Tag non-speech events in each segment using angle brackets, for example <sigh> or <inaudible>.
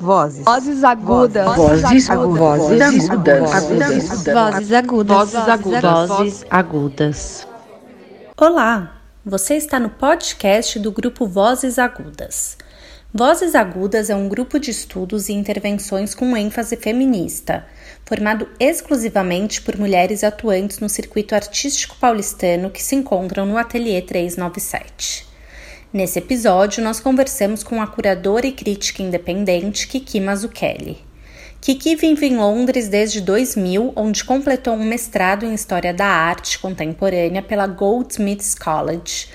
Vozes. Vozes agudas. Vozes agudas. Vozes agudas. Vozes agudas. Vozes agudas. Vozes agudas. Olá, você está no podcast do grupo Vozes Agudas. Vozes Agudas é um grupo de estudos e intervenções com ênfase feminista, formado exclusivamente por mulheres atuantes no circuito artístico paulistano que se encontram no Ateliê 397. Nesse episódio, nós conversamos com a curadora e crítica independente Kiki Mazzucchelli. Kiki vive em Londres desde 2000, onde completou um mestrado em História da Arte Contemporânea pela Goldsmiths College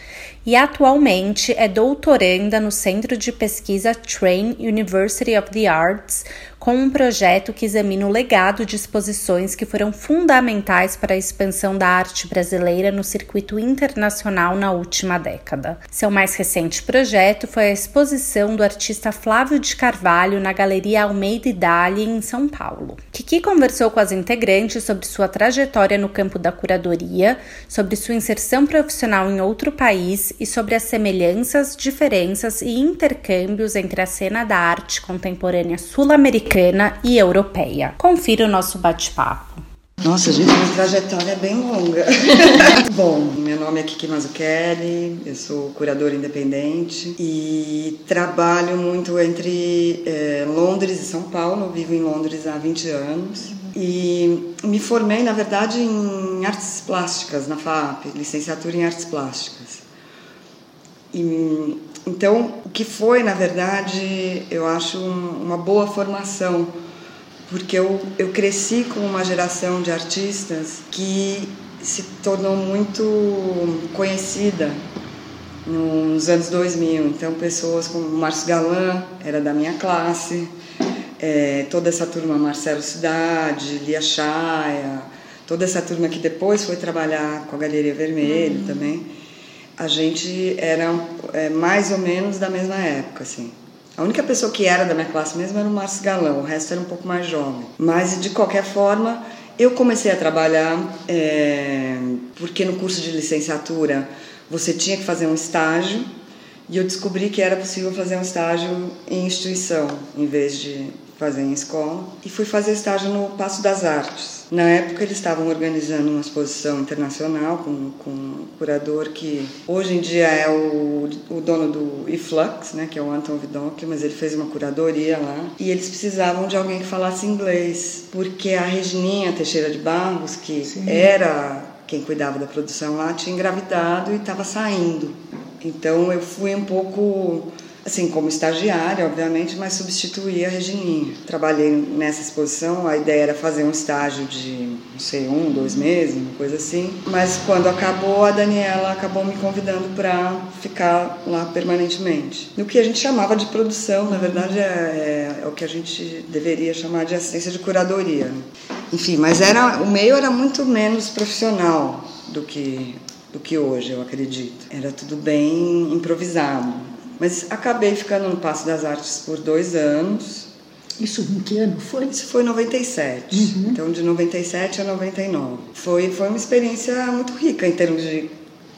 e atualmente é doutoranda no Centro de Pesquisa Train University of the Arts, com um projeto que examina o legado de exposições que foram fundamentais para a expansão da arte brasileira no circuito internacional na última década. Seu mais recente projeto foi a exposição do artista Flávio de Carvalho na Galeria Almeida Idali, em São Paulo. Kiki conversou com as integrantes sobre sua trajetória no campo da curadoria, sobre sua inserção profissional em outro país e sobre as semelhanças, diferenças e intercâmbios entre a cena da arte contemporânea sul-americana e europeia. Confira o nosso bate-papo. Nossa, gente, minha trajetória é bem longa. <laughs> Bom, meu nome é Kiki Mazzucchelli, eu sou curadora independente e trabalho muito entre é, Londres e São Paulo. Eu vivo em Londres há 20 anos. E me formei, na verdade, em artes plásticas na FAP, licenciatura em artes plásticas. E, então, o que foi, na verdade, eu acho um, uma boa formação, porque eu, eu cresci com uma geração de artistas que se tornou muito conhecida nos anos 2000. Então, pessoas como Márcio Galan, era da minha classe, é, toda essa turma, Marcelo Cidade, Lia Chaia, toda essa turma que depois foi trabalhar com a Galeria Vermelho uhum. também a gente era é, mais ou menos da mesma época, assim. A única pessoa que era da minha classe mesmo era o Márcio Galão, o resto era um pouco mais jovem. Mas, de qualquer forma, eu comecei a trabalhar é, porque no curso de licenciatura você tinha que fazer um estágio e eu descobri que era possível fazer um estágio em instituição em vez de fazer em escola e fui fazer estágio no Passo das Artes. Na época eles estavam organizando uma exposição internacional com, com um curador que hoje em dia é o, o dono do Iflux, né, que é o Anton Vidocq, mas ele fez uma curadoria lá e eles precisavam de alguém que falasse inglês, porque a Regininha Teixeira de Barros, que Sim. era quem cuidava da produção lá, tinha engravidado e estava saindo. Então eu fui um pouco assim, como estagiária, obviamente, mas substituí a Regininha. Trabalhei nessa exposição, a ideia era fazer um estágio de, não sei, um, dois meses, uma coisa assim. Mas quando acabou, a Daniela acabou me convidando para ficar lá permanentemente. No que a gente chamava de produção, na verdade, é, é, é o que a gente deveria chamar de assistência de curadoria. Enfim, mas era o meio era muito menos profissional do que do que hoje, eu acredito. Era tudo bem improvisado. Mas acabei ficando no Passo das Artes por dois anos. Isso em que ano foi? Isso foi em 97. Uhum. Então, de 97 a 99. Foi, foi uma experiência muito rica em termos de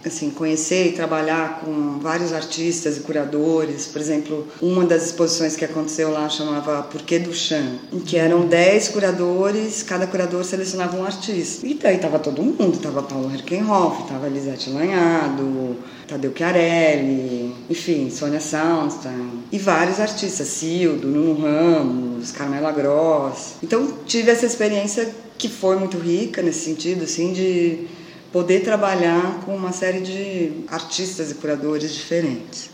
assim, conhecer e trabalhar com vários artistas e curadores. Por exemplo, uma das exposições que aconteceu lá chamava Porquê do Chan, em que eram 10 curadores, cada curador selecionava um artista. E daí tava todo mundo, tava Paulo Herkenhoff, tava Lisete Lanhado, Tadeu Chiarelli, enfim, Sônia Soundstein, e vários artistas, Cildo, Nuno Ramos, Carmela Gross. Então tive essa experiência que foi muito rica nesse sentido, assim, de poder trabalhar com uma série de artistas e curadores diferentes.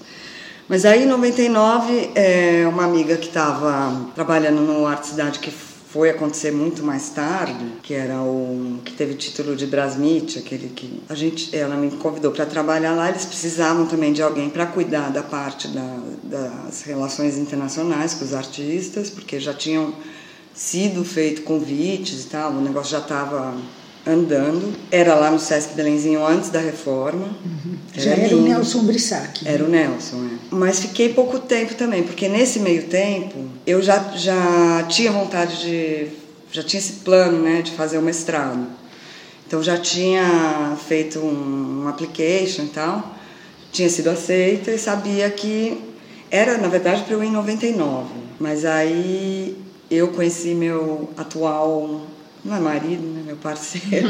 Mas aí, em 99, é, uma amiga que estava trabalhando no Arte Cidade, que foi acontecer muito mais tarde, que era o que teve título de Brasmit, aquele que a gente, ela me convidou para trabalhar lá. Eles precisavam também de alguém para cuidar da parte da, das relações internacionais com os artistas, porque já tinham sido feito convites e tal, o negócio já estava andando. Era lá no Sesc Belenzinho antes da reforma. Uhum. Já era, era o Nelson Brissac. Né? Era o Nelson, é. Mas fiquei pouco tempo também, porque nesse meio tempo eu já, já tinha vontade de. Já tinha esse plano, né, de fazer o mestrado. Então já tinha feito um, um application e tal, tinha sido aceita e sabia que Era, na verdade, para eu ir em 99. Mas aí eu conheci meu atual, não é marido, né? Meu parceiro.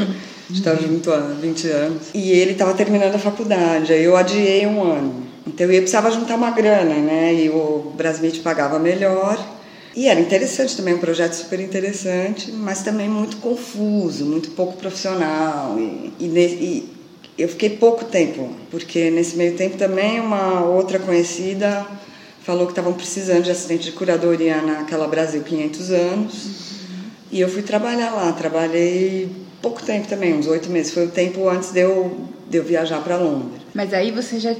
Gente <laughs> estava junto há 20 anos. E ele estava terminando a faculdade. Aí eu adiei um ano. Então eu precisava juntar uma grana, né? E o Brasmit pagava melhor. E era interessante também, um projeto super interessante, mas também muito confuso, muito pouco profissional. E, e, e eu fiquei pouco tempo, porque nesse meio tempo também uma outra conhecida falou que estavam precisando de assistente de curadoria naquela Brasil 500 anos. E eu fui trabalhar lá. Trabalhei pouco tempo também, uns oito meses. Foi o tempo antes de eu, de eu viajar para Londres. Mas aí você já,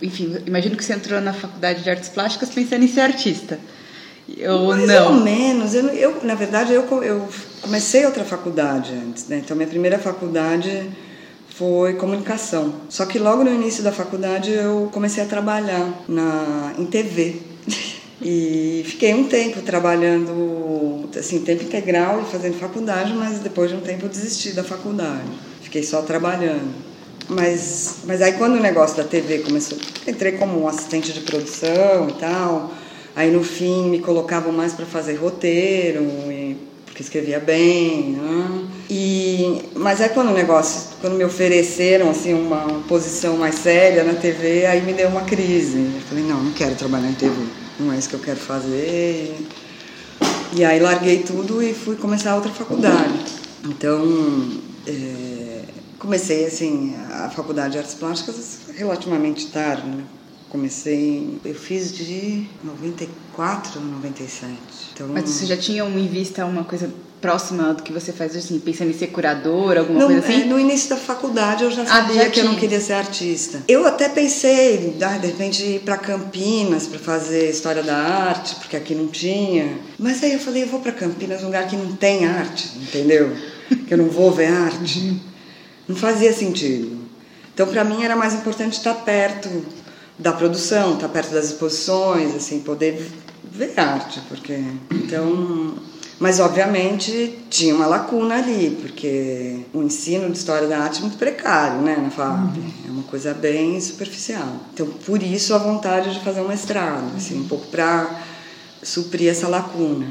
enfim, imagino que você entrou na faculdade de artes plásticas pensando em ser artista. Ou Mais não? ou menos. Eu, eu, na verdade, eu, eu comecei outra faculdade antes, né? Então, minha primeira faculdade foi comunicação. Só que logo no início da faculdade eu comecei a trabalhar na, em TV. E fiquei um tempo trabalhando, assim, tempo integral e fazendo faculdade, mas depois de um tempo eu desisti da faculdade. Fiquei só trabalhando. Mas, mas aí quando o negócio da TV começou, entrei como assistente de produção e tal. Aí no fim me colocavam mais para fazer roteiro, e, porque escrevia bem. Né? E, mas aí quando o negócio, quando me ofereceram assim uma posição mais séria na TV, aí me deu uma crise. Eu falei, não, não quero trabalhar em TV, não é isso que eu quero fazer. E aí larguei tudo e fui começar outra faculdade. Então, é, comecei assim a faculdade de artes plásticas relativamente tarde, né? comecei, eu fiz de 94 a 97. Então, Mas você já tinha em vista uma coisa próxima do que você faz assim, pensando em ser curadora, alguma não, coisa assim? É, no início da faculdade eu já sabia ah, já que eu não queria ser artista. Eu até pensei, ah, de repente, ir para Campinas para fazer história da arte, porque aqui não tinha. Mas aí eu falei, eu vou para Campinas, um lugar que não tem arte, entendeu? que eu não vou ver arte. Não fazia sentido. Então, para mim era mais importante estar perto da produção, estar tá perto das exposições, assim, poder ver arte, porque então, mas obviamente tinha uma lacuna ali, porque o ensino de história da arte é muito precário, né, na FAP, uhum. é uma coisa bem superficial. Então, por isso a vontade de fazer um mestrado, assim, um pouco para suprir essa lacuna.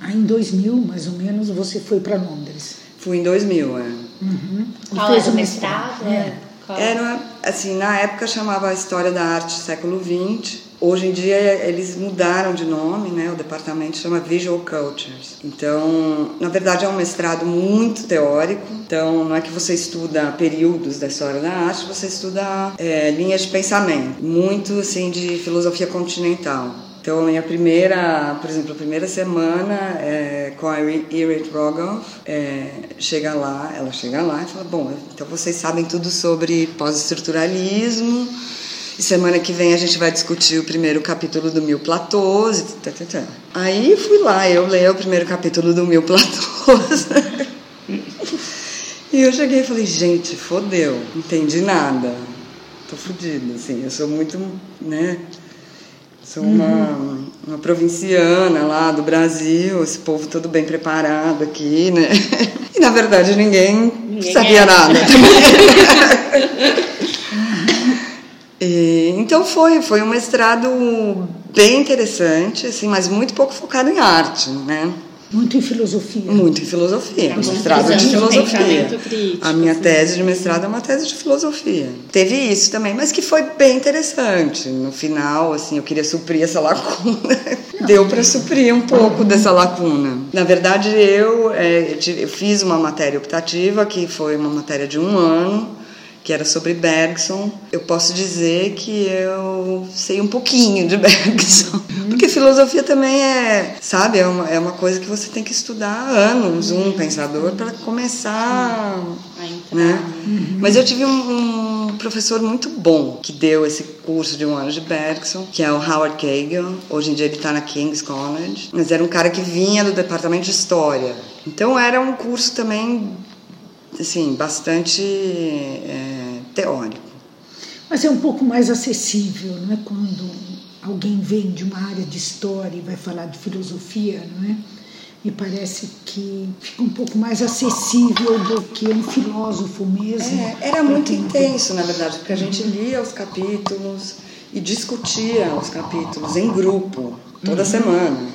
Aí em 2000, mais ou menos, você foi para Londres. Fui em 2000, é. Uhum. Qual fez o mestrado? É. Era, assim, na época chamava História da Arte século XX. Hoje em dia eles mudaram de nome, né? O departamento chama Visual Cultures. Então, na verdade é um mestrado muito teórico. Então, não é que você estuda períodos da história da arte, você estuda é, linhas de pensamento, muito assim de filosofia continental. Então, minha primeira, por exemplo, a primeira semana é, com a Irit Rogoff, é, chega lá, ela chega lá e fala, bom, então vocês sabem tudo sobre pós-estruturalismo, e semana que vem a gente vai discutir o primeiro capítulo do Mil Platôs. Tá, tá, tá. Aí fui lá, eu leio o primeiro capítulo do Mil Platôs. <laughs> e eu cheguei e falei, gente, fodeu, não entendi nada. Tô fodida, assim, eu sou muito, né Sou uma, uhum. uma provinciana lá do Brasil, esse povo todo bem preparado aqui, né? <laughs> E na verdade ninguém, ninguém sabia é. nada <laughs> e, então foi, foi um mestrado bem interessante, assim, mas muito pouco focado em arte, né? Muito em filosofia. Muito em filosofia. É mestrado de filosofia. Crítico, a minha assim. tese de mestrado é uma tese de filosofia. Teve isso também, mas que foi bem interessante. No final, assim, eu queria suprir essa lacuna. <laughs> Deu para suprir um pouco dessa lacuna. Na verdade, eu, é, eu fiz uma matéria optativa, que foi uma matéria de um ano que era sobre Bergson. Eu posso dizer que eu sei um pouquinho de <laughs> Bergson. Porque filosofia também é, sabe, é uma, é uma coisa que você tem que estudar há anos, um pensador, para começar. Né? Uhum. Mas eu tive um, um, professor muito bom que deu esse curso de um ano de Bergson, que é o Howard Cagle. Hoje em dia ele está na King's College. Mas era um cara que vinha do departamento de História. Então era um curso também assim, bastante é, teórico. Mas é um pouco mais acessível, não é? Quando alguém vem de uma área de história e vai falar de filosofia, não é? Me parece que fica um pouco mais acessível do que um filósofo mesmo. É, era muito intenso, na verdade, porque a gente lia os capítulos e discutia os capítulos em grupo, toda uhum. semana.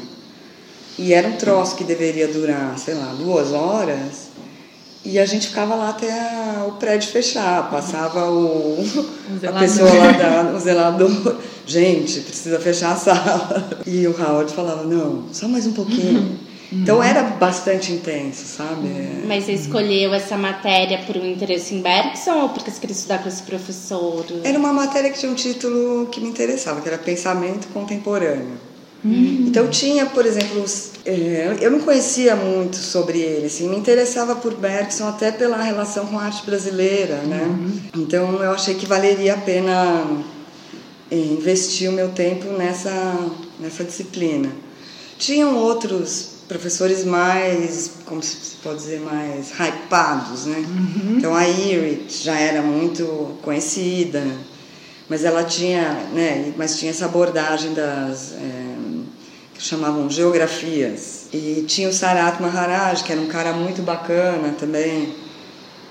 E era um troço que deveria durar, sei lá, duas horas. E a gente ficava lá até a, o prédio fechar, passava o, o a pessoa lá, da, o zelador, <laughs> gente, precisa fechar a sala. E o Howard falava, não, só mais um pouquinho. Uhum. Então era bastante intenso, sabe? Mas você escolheu essa matéria por um interesse em Bergson ou porque você queria estudar com esse professor? Era uma matéria que tinha um título que me interessava, que era Pensamento Contemporâneo. Hum. Então tinha, por exemplo, é, eu não conhecia muito sobre ele, assim, me interessava por Bergson até pela relação com a arte brasileira, né? Uhum. Então eu achei que valeria a pena é, investir o meu tempo nessa nessa disciplina. Tinham outros professores mais, como se pode dizer, mais hypados, né? Uhum. Então a Irit já era muito conhecida, mas ela tinha, né? Mas tinha essa abordagem das é, chamavam geografias e tinha o Sarat Maharaj que era um cara muito bacana também,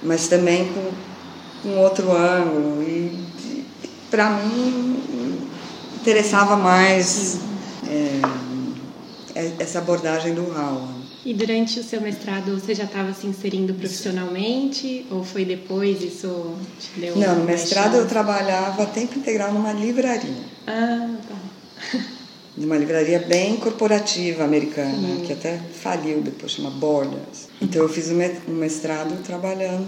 mas também com, com outro ângulo e, e para mim interessava mais é, é, essa abordagem do Raul. E durante o seu mestrado você já estava se inserindo profissionalmente ou foi depois isso te deu Não, no mestrado eu trabalhava tempo integral numa livraria. Ah, tá. <laughs> Numa livraria bem corporativa americana, Sim. que até faliu depois, chama Borders. Então eu fiz um mestrado trabalhando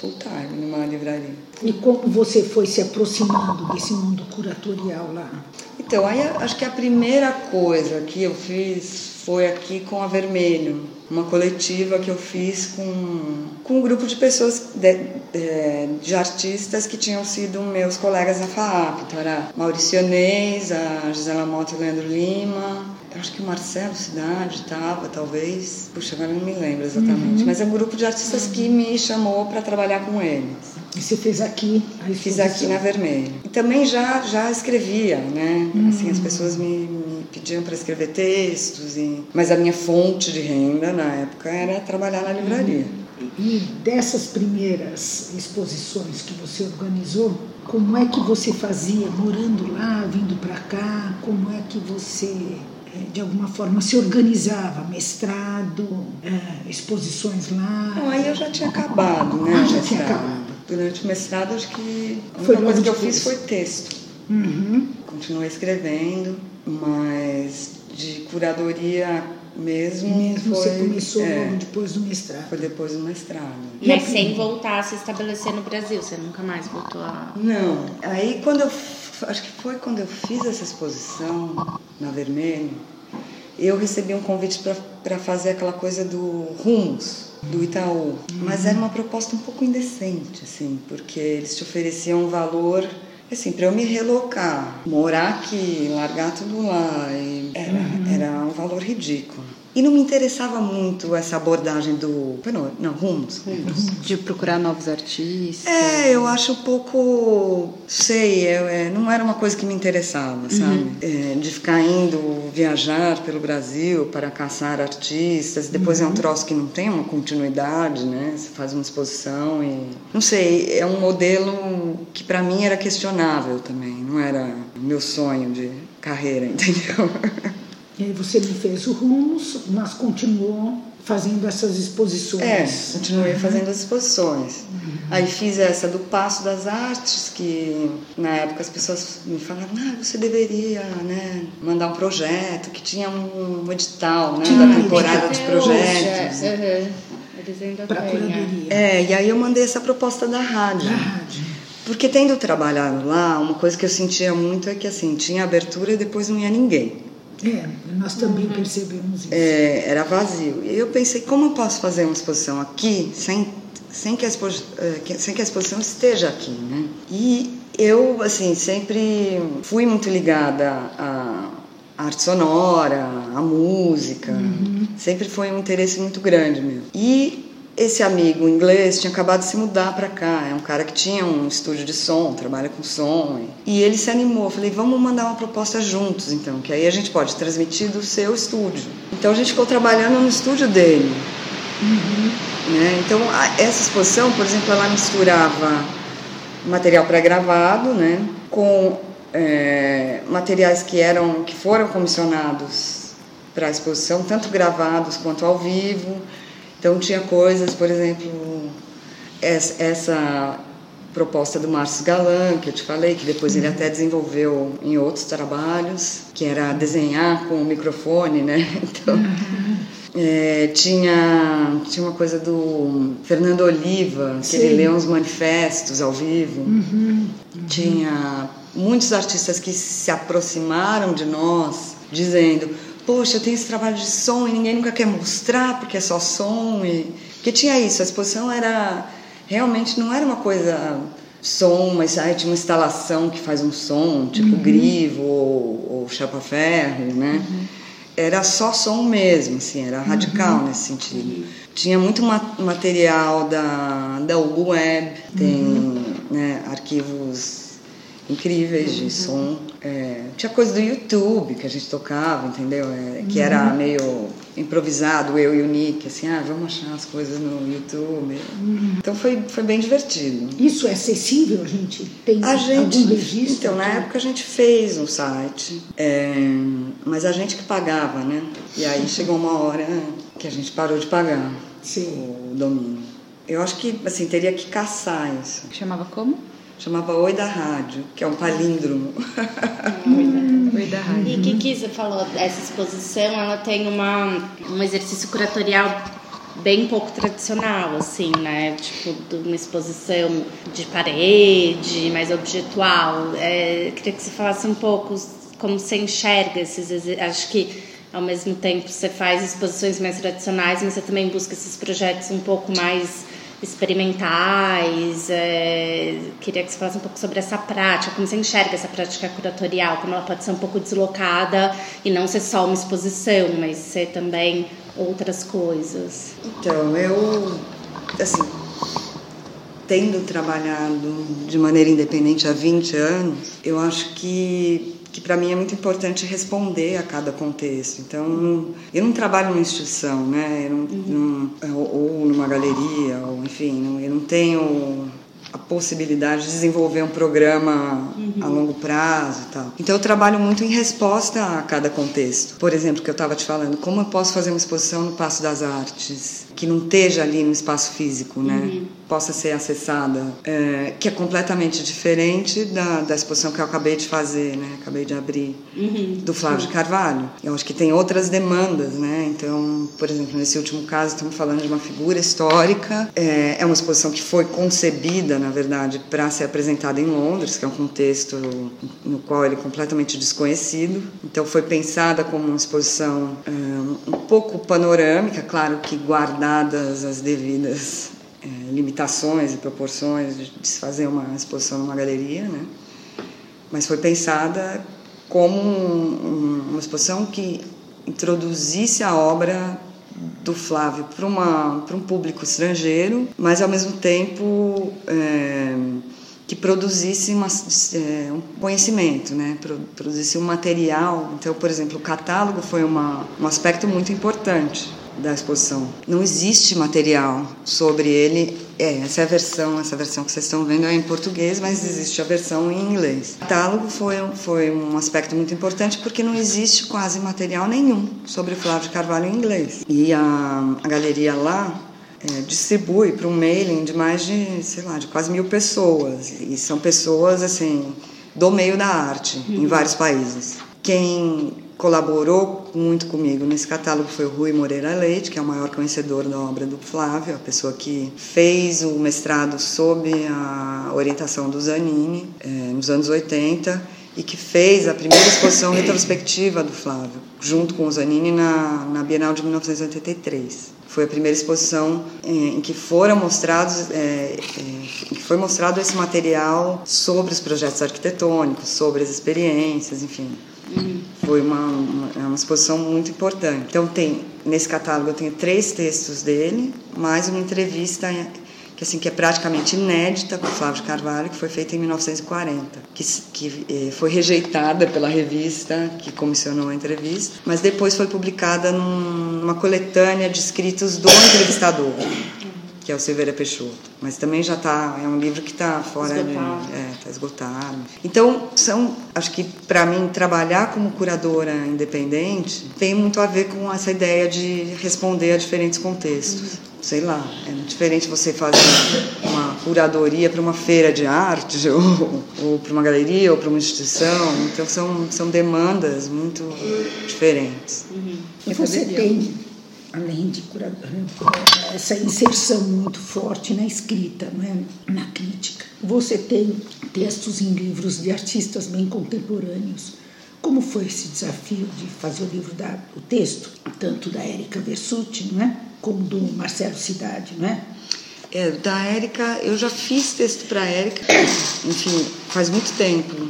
full time numa livraria. E como você foi se aproximando desse mundo curatorial lá? Então, aí acho que a primeira coisa que eu fiz foi aqui com a Vermelho, uma coletiva que eu fiz com, com um grupo de pessoas, de, de, de artistas que tinham sido meus colegas na FAAP. Então, era Maurício Neis, a Gisela Mota e o Leandro Lima, acho que o Marcelo Cidade estava, talvez. Puxa, agora não me lembro exatamente. Uhum. Mas é um grupo de artistas que me chamou para trabalhar com eles. E você fez aqui? Fiz aqui na Vermelho. E também já, já escrevia, né? Uhum. Assim, as pessoas me, me pediam para escrever textos. E... Mas a minha fonte de renda na época era trabalhar na livraria. Uhum. E dessas primeiras exposições que você organizou, como é que você fazia morando lá, vindo para cá? Como é que você é, de alguma forma se organizava, mestrado, é, exposições lá. Não, aí eu já tinha acabado, né? Ah, já tinha acabado. Durante o mestrado, acho que a única coisa que eu fiz foi texto. Uhum. Continuei escrevendo, mas de curadoria mesmo. Mesmo foi, você começou é, depois do mestrado. Foi depois do mestrado. Mas sem voltar a se estabelecer no Brasil, você nunca mais voltou a. Não. Aí quando eu acho que foi quando eu fiz essa exposição na Vermelho, eu recebi um convite para fazer aquela coisa do Rumos, do Itaú. Mas era uma proposta um pouco indecente, assim, porque eles te ofereciam um valor assim, para eu me relocar, morar aqui, largar tudo lá, era, uhum. era um valor ridículo. E não me interessava muito essa abordagem do. Não, não rumos, rumos. De procurar novos artistas. É, eu acho um pouco. Sei, é, não era uma coisa que me interessava, sabe? Uhum. É, de ficar indo viajar pelo Brasil para caçar artistas. Depois uhum. é um uhum. troço que não tem uma continuidade, né? Você faz uma exposição e. Não sei, é um modelo que para mim era questionável também. Não era meu sonho de carreira, <laughs> entendeu? E aí você me fez o Rumos, mas continuou fazendo essas exposições. É, continuei uhum. fazendo as exposições. Uhum. Aí fiz essa do Passo das Artes, que na época as pessoas me falavam, ah, você deveria né, mandar um projeto, que tinha um edital né, da temporada de projetos. Uhum. Para a curadoria. É, e aí eu mandei essa proposta da rádio. Da rádio. Porque tendo trabalhado lá, uma coisa que eu sentia muito é que assim, tinha abertura e depois não ia ninguém. É, nós também uhum. percebemos isso. É, era vazio. E eu pensei, como eu posso fazer uma exposição aqui sem, sem, que a expo, eh, sem que a exposição esteja aqui, né? E eu, assim, sempre fui muito ligada à arte sonora, à música. Uhum. Sempre foi um interesse muito grande mesmo. E esse amigo inglês tinha acabado de se mudar para cá, é um cara que tinha um estúdio de som, trabalha com som. E ele se animou, eu falei, vamos mandar uma proposta juntos então, que aí a gente pode transmitir do seu estúdio. Então a gente ficou trabalhando no estúdio dele. Uhum. Né? Então essa exposição, por exemplo, ela misturava material pré-gravado né, com é, materiais que eram que foram comissionados para a exposição, tanto gravados quanto ao vivo. Então tinha coisas, por exemplo, essa proposta do Márcio Galan, que eu te falei, que depois uhum. ele até desenvolveu em outros trabalhos, que era desenhar com o microfone, né? <laughs> Então, uhum. é, tinha, tinha uma coisa do Fernando Oliva, que Sim. ele lê uns manifestos ao vivo. Uhum. Tinha muitos artistas que se aproximaram de nós, dizendo: Poxa, eu tenho esse trabalho de som e ninguém nunca quer mostrar porque é só som. E... Porque tinha isso, a exposição era realmente não era uma coisa som, mas aí tinha uma instalação que faz um som, tipo uhum. grivo ou, ou chapa-ferro, né? Uhum. Era só som mesmo, assim, era radical uhum. nesse sentido. Tinha muito material da, da Web, tem uhum. né, arquivos incríveis de som. É, tinha coisa do YouTube que a gente tocava, entendeu? É, que era uhum. meio improvisado, eu e o Nick, assim, ah, vamos achar as coisas no YouTube. Uhum. Então foi, foi bem divertido. Isso é acessível, a gente tem a gente, algum registro? Então, na época a gente fez um site, é, mas a gente que pagava, né? E aí chegou uma hora que a gente parou de pagar Sim. o domínio. Eu acho que, assim, teria que caçar isso. Chamava como? Chamava Oi da Rádio, que é um palíndromo. Oi da Rádio. E Kiki, você falou, essa exposição ela tem uma, um exercício curatorial bem pouco tradicional, assim, né? Tipo, de uma exposição de parede, mais objetual. É, queria que você falasse um pouco como você enxerga esses. Acho que ao mesmo tempo você faz exposições mais tradicionais, mas você também busca esses projetos um pouco mais experimentais. É, queria que você falasse um pouco sobre essa prática, como você enxerga essa prática curatorial, como ela pode ser um pouco deslocada e não ser só uma exposição, mas ser também outras coisas. Então, eu, assim, tendo trabalhado de maneira independente há 20 anos, eu acho que que para mim é muito importante responder a cada contexto. Então, eu não trabalho numa instituição, né? Não, uhum. não, ou numa galeria, ou enfim, eu não tenho a possibilidade de desenvolver um programa uhum. a longo prazo e tal. Então eu trabalho muito em resposta a cada contexto. Por exemplo, que eu estava te falando, como eu posso fazer uma exposição no Passo das Artes? que não esteja ali no espaço físico, né? Uhum. Possa ser acessada, é, que é completamente diferente da, da exposição que eu acabei de fazer, né? Acabei de abrir uhum. do Flávio de Carvalho. Eu acho que tem outras demandas, né? Então, por exemplo, nesse último caso estamos falando de uma figura histórica. É, é uma exposição que foi concebida, na verdade, para ser apresentada em Londres, que é um contexto no qual ele é completamente desconhecido. Então, foi pensada como uma exposição é, um pouco panorâmica, claro que guarda dadas as devidas limitações e proporções de se fazer uma exposição numa galeria, né? Mas foi pensada como um, uma exposição que introduzisse a obra do Flávio para uma para um público estrangeiro, mas ao mesmo tempo é, que produzisse uma, é, um conhecimento, né? produzisse um material. Então, por exemplo, o catálogo foi uma, um aspecto muito importante da exposição. Não existe material sobre ele. É, essa é a versão, essa versão que vocês estão vendo é em português, mas existe a versão em inglês. O catálogo foi, foi um aspecto muito importante porque não existe quase material nenhum sobre o Flávio de Carvalho em inglês. E a, a galeria lá é, distribui para um mailing de mais de, sei lá, de quase mil pessoas. E são pessoas, assim, do meio da arte, uhum. em vários países. Quem colaborou muito comigo nesse catálogo foi o Rui Moreira Leite, que é o maior conhecedor da obra do Flávio, a pessoa que fez o mestrado sob a orientação do Zanini, é, nos anos 80, e que fez a primeira exposição retrospectiva do Flávio, junto com o Zanini na, na Bienal de 1983. Foi a primeira exposição é, em que foram mostrados, é, é, que foi mostrado esse material sobre os projetos arquitetônicos, sobre as experiências, enfim. Foi uma, uma, é uma exposição muito importante. Então tem nesse catálogo eu tenho três textos dele, mais uma entrevista que assim que é praticamente inédita com Flávio Carvalho, que foi feita em 1940, que, que eh, foi rejeitada pela revista que comissionou a entrevista, mas depois foi publicada num, numa coletânea de escritos do entrevistador. Que é o Silveira Peixoto. Mas também já está, é um livro que está fora esgotado. de. É, está esgotado. Então, são, acho que para mim, trabalhar como curadora independente tem muito a ver com essa ideia de responder a diferentes contextos. Sei lá, é diferente você fazer uma curadoria para uma feira de arte, <laughs> ou, ou para uma galeria, ou para uma instituição. Então, são, são demandas muito diferentes. E você tem, além de curador, essa inserção muito forte na escrita, não é? na crítica. Você tem textos em livros de artistas bem contemporâneos. Como foi esse desafio de fazer o livro da, o texto, tanto da Érica Versuti, não é? como do Marcelo Cidade, não é? Da Érica, eu já fiz texto para Érica, enfim, faz muito tempo.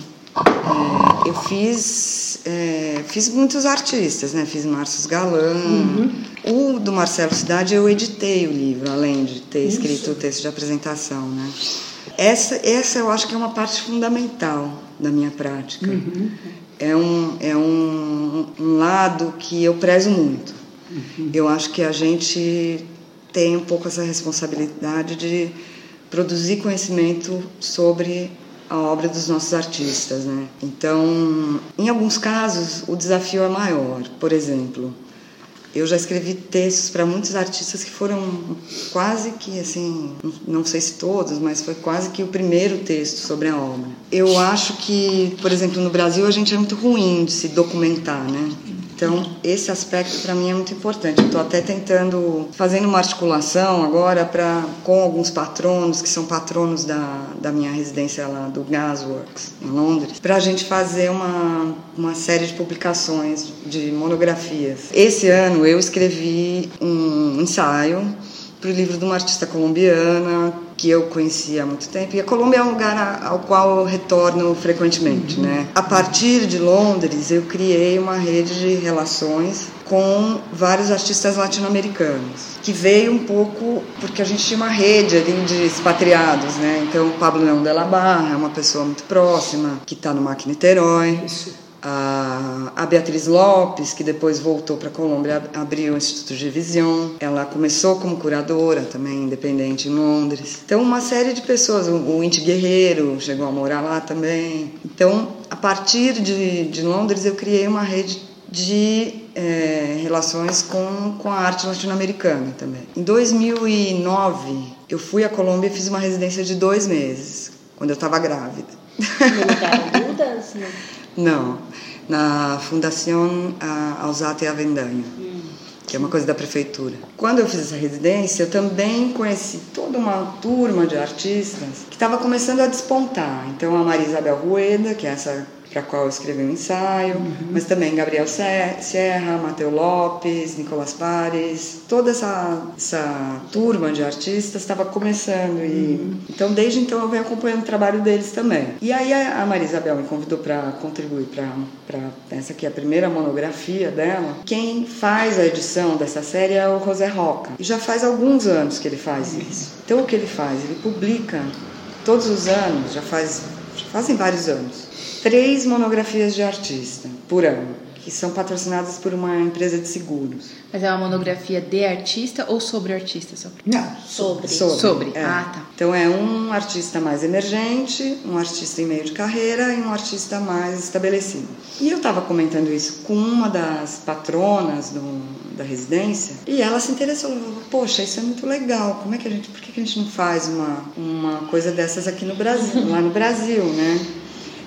Eu fiz, é, fiz muitos artistas, né? Fiz Márcio Galan. O do Marcelo Cidade eu editei o livro, além de ter escrito o texto de apresentação, né? Essa, essa eu acho que é uma parte fundamental da minha prática. É, um, é um, um lado que eu prezo muito. Eu acho que a gente tem um pouco essa responsabilidade de produzir conhecimento sobre a obra dos nossos artistas, né? Então, em alguns casos, o desafio é maior. Por exemplo, eu já escrevi textos para muitos artistas que foram quase que assim, não sei se todos, mas foi quase que o primeiro texto sobre a obra. Eu acho que, por exemplo, no Brasil a gente é muito ruim de se documentar, né? Então, esse aspecto para mim é muito importante. Estou até tentando, fazendo uma articulação agora pra, com alguns patronos, que são patronos da, da minha residência lá do Gasworks, em Londres, para a gente fazer uma, uma série de publicações, de monografias. Esse ano eu escrevi um ensaio para o livro de uma artista colombiana que eu conhecia há muito tempo. E a Colômbia é um lugar ao qual eu retorno frequentemente, né? A partir de Londres, eu criei uma rede de relações com vários artistas latino-americanos, que veio um pouco porque a gente tinha uma rede ali de expatriados, né? Então, o Pablo Leão de la Barra é uma pessoa muito próxima, que está no MAC Niterói. A, a Beatriz Lopes, que depois voltou para a Colômbia, abriu o Instituto de Vision. Ela começou como curadora também, independente, em Londres. Então, uma série de pessoas. O, o Inti Guerreiro chegou a morar lá também. Então, a partir de, de Londres, eu criei uma rede de é, relações com, com a arte latino-americana também. Em 2009, eu fui à Colômbia e fiz uma residência de dois meses, quando eu estava grávida. Não, na Fundação Alzate Avendanha, que é uma coisa da prefeitura. Quando eu fiz essa residência, eu também conheci toda uma turma de artistas que estava começando a despontar. Então, a Maria Isabel Rueda, que é essa para a qual eu escrevi um ensaio, mas também Gabriel Serra, Mateu Lopes, Nicolas Pares, toda essa, essa turma de artistas estava começando e então desde então eu venho acompanhando o trabalho deles também. E aí a Maria Isabel me convidou para contribuir para essa aqui é a primeira monografia dela. Quem faz a edição dessa série é o José Roca. E já faz alguns anos que ele faz isso. Então o que ele faz? Ele publica todos os anos, já faz já fazem vários anos, três monografias de artista por ano, que são patrocinadas por uma empresa de seguros. Mas é uma monografia de artista ou sobre artista? Só? Não, Sobre. Sobre. é. Ah, tá. Então é um artista mais emergente, um artista em meio de carreira e um artista mais estabelecido. E eu estava comentando isso com uma das patronas do, da residência e ela se interessou. Ela falou, Poxa, isso é muito legal. Como é que a gente, por que que a gente não faz uma, uma coisa dessas aqui no Brasil, <laughs> lá no Brasil, né?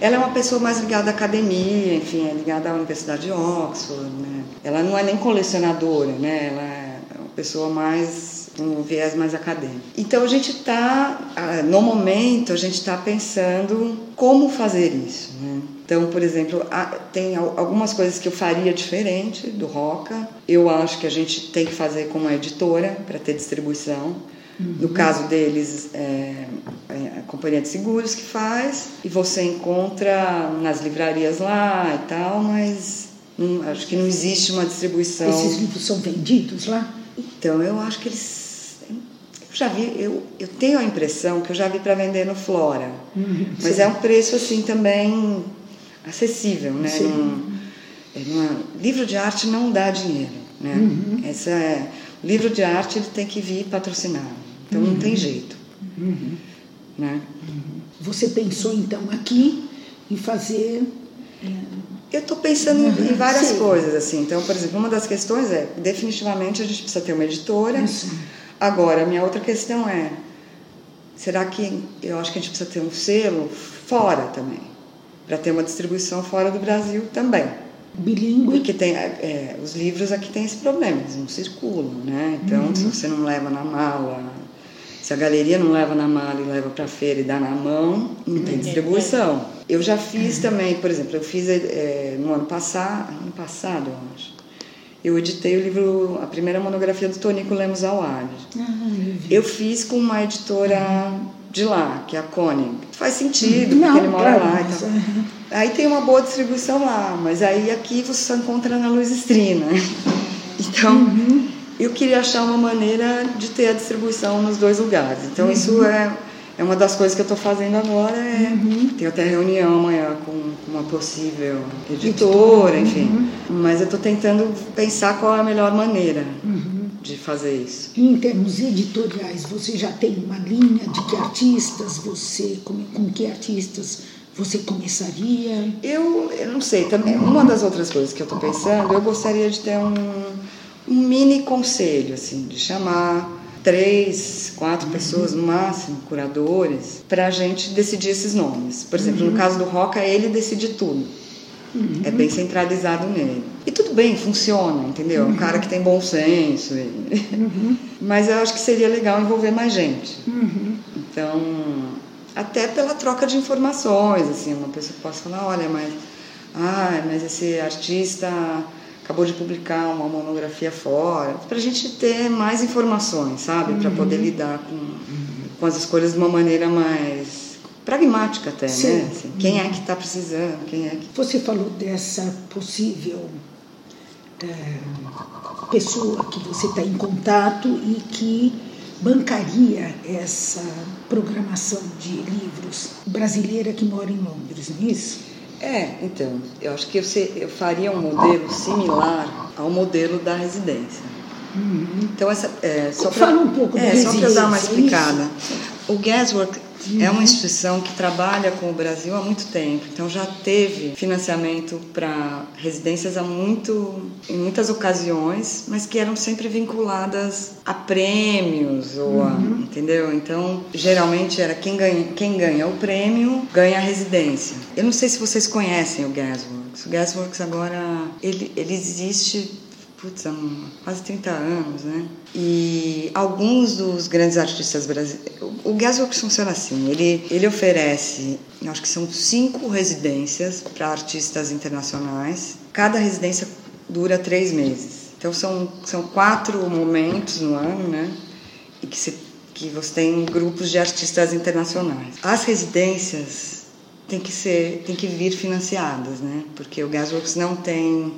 Ela é uma pessoa mais ligada à academia, enfim, é ligada à Universidade de Oxford, né? Ela não é nem colecionadora, né? Ela é uma pessoa mais um viés mais acadêmico. Então a gente está, no momento, a gente está pensando como fazer isso, né? Então, por exemplo, tem al- algumas coisas que eu faria diferente do Roca. Eu acho que a gente tem que fazer com uma editora para ter distribuição. No caso deles, é, é a companhia de seguros que faz, e você encontra nas livrarias lá e tal, mas hum, acho que não existe uma distribuição. esses livros são vendidos lá? Então, eu acho que eles. Eu já vi, eu, eu tenho a impressão que eu já vi para vender no Flora. mas sim. é um preço assim também acessível, né? Sim. Não- é livro de arte não dá dinheiro, né? Essa é, o livro de arte ele tem que vir patrocinado. Então não tem jeito. Né? Você pensou então aqui em fazer. Eu estou pensando em- em várias Sim. coisas, assim. Então, por exemplo, uma das questões é, definitivamente a gente precisa ter uma editora. Sim. Agora, a minha outra questão é, será que eu acho que a gente precisa ter um selo fora também, para ter uma distribuição fora do Brasil também? bilíngue? Porque tem, é, os livros aqui tem esse problema, eles não circulam, né? Então, se você não leva na mala, se a galeria não leva na mala e leva para feira e dá na mão, não tem distribuição. Eu já fiz também, por exemplo, eu fiz é, no ano passado, ano passado, eu acho. Eu editei o livro, a primeira monografia do Tonico Lemos Awad. Ah, eu fiz com uma editora de lá, que é a Koenig. Faz sentido, Não, porque ele mora lá e tal. aham. Aí tem uma boa distribuição lá, mas aí aqui você só encontra na Luz Estrina. <laughs> Então, Uhum. Eu queria achar uma maneira de ter a distribuição nos dois lugares. Então, isso é, é uma das coisas que eu estou fazendo agora. É, Tenho até reunião amanhã com, uma possível editora, enfim. Mas eu estou tentando pensar qual é a melhor maneira de fazer isso. Em termos editoriais, você já tem uma linha de que artistas você, com, com que artistas você começaria? Eu, eu não sei, também uma das outras coisas que eu estou pensando, eu gostaria de ter um, um mini conselho, assim, de chamar três, quatro pessoas no máximo, curadores, para a gente decidir esses nomes. Por exemplo, no caso do Roca, ele decide tudo. É bem centralizado nele. E tudo bem, funciona, entendeu? É um cara que tem bom senso. e- <laughs> Mas eu acho que seria legal envolver mais gente. Então, até pela troca de informações, assim, uma pessoa que possa falar, olha, mas, ah, mas esse artista acabou de publicar uma monografia fora, para a gente ter mais informações, sabe, para poder lidar com, com as escolhas de uma maneira mais pragmática até, Sim. né? Assim, quem é que está precisando, quem é que Você falou dessa possível eh, pessoa que você está em contato e que bancaria essa programação de livros brasileira que mora em Londres, não é isso? É, então, eu acho que eu, se- eu faria um modelo similar ao modelo da residência. Então, essa, é, só Fala um pouco é, só para dar uma residência, explicada. O Gaswork é uma instituição que trabalha com o Brasil há muito tempo, então já teve financiamento para residências há muito, em muitas ocasiões, mas que eram sempre vinculadas a prêmios ou a, entendeu? Então, geralmente era quem ganha, quem ganha o prêmio ganha a residência. Eu não sei se vocês conhecem o Gasworks. O Gasworks agora ele, ele existe putz, há quase 30 anos, né? E alguns dos grandes artistas brasileiros. O Gasworks funciona assim: ele, ele oferece, acho que são cinco residências para artistas internacionais. Cada residência dura três meses. Então são, são quatro momentos no ano, né? E que, se, que você tem grupos de artistas internacionais. As residências têm que ser, têm que vir financiadas, né? Porque o Gasworks não tem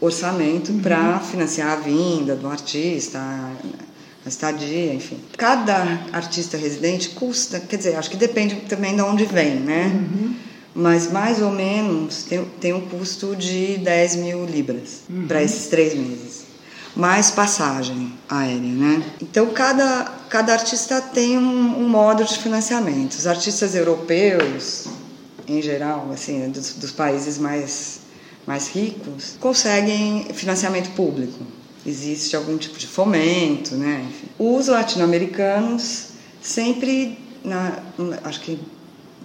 orçamento para financiar a vinda do artista, a estadia, enfim. Cada artista residente custa, quer dizer, acho que depende também de onde vem, né? Mas mais ou menos tem, tem um custo de 10 mil libras para esses três meses. Mais passagem aérea, né? Então cada, cada artista tem um, um modo de financiamento. Os artistas europeus, em geral, assim, dos, dos países mais mais ricos conseguem financiamento público. Existe algum tipo de fomento, né? Enfim. Os latino-americanos sempre, na, acho que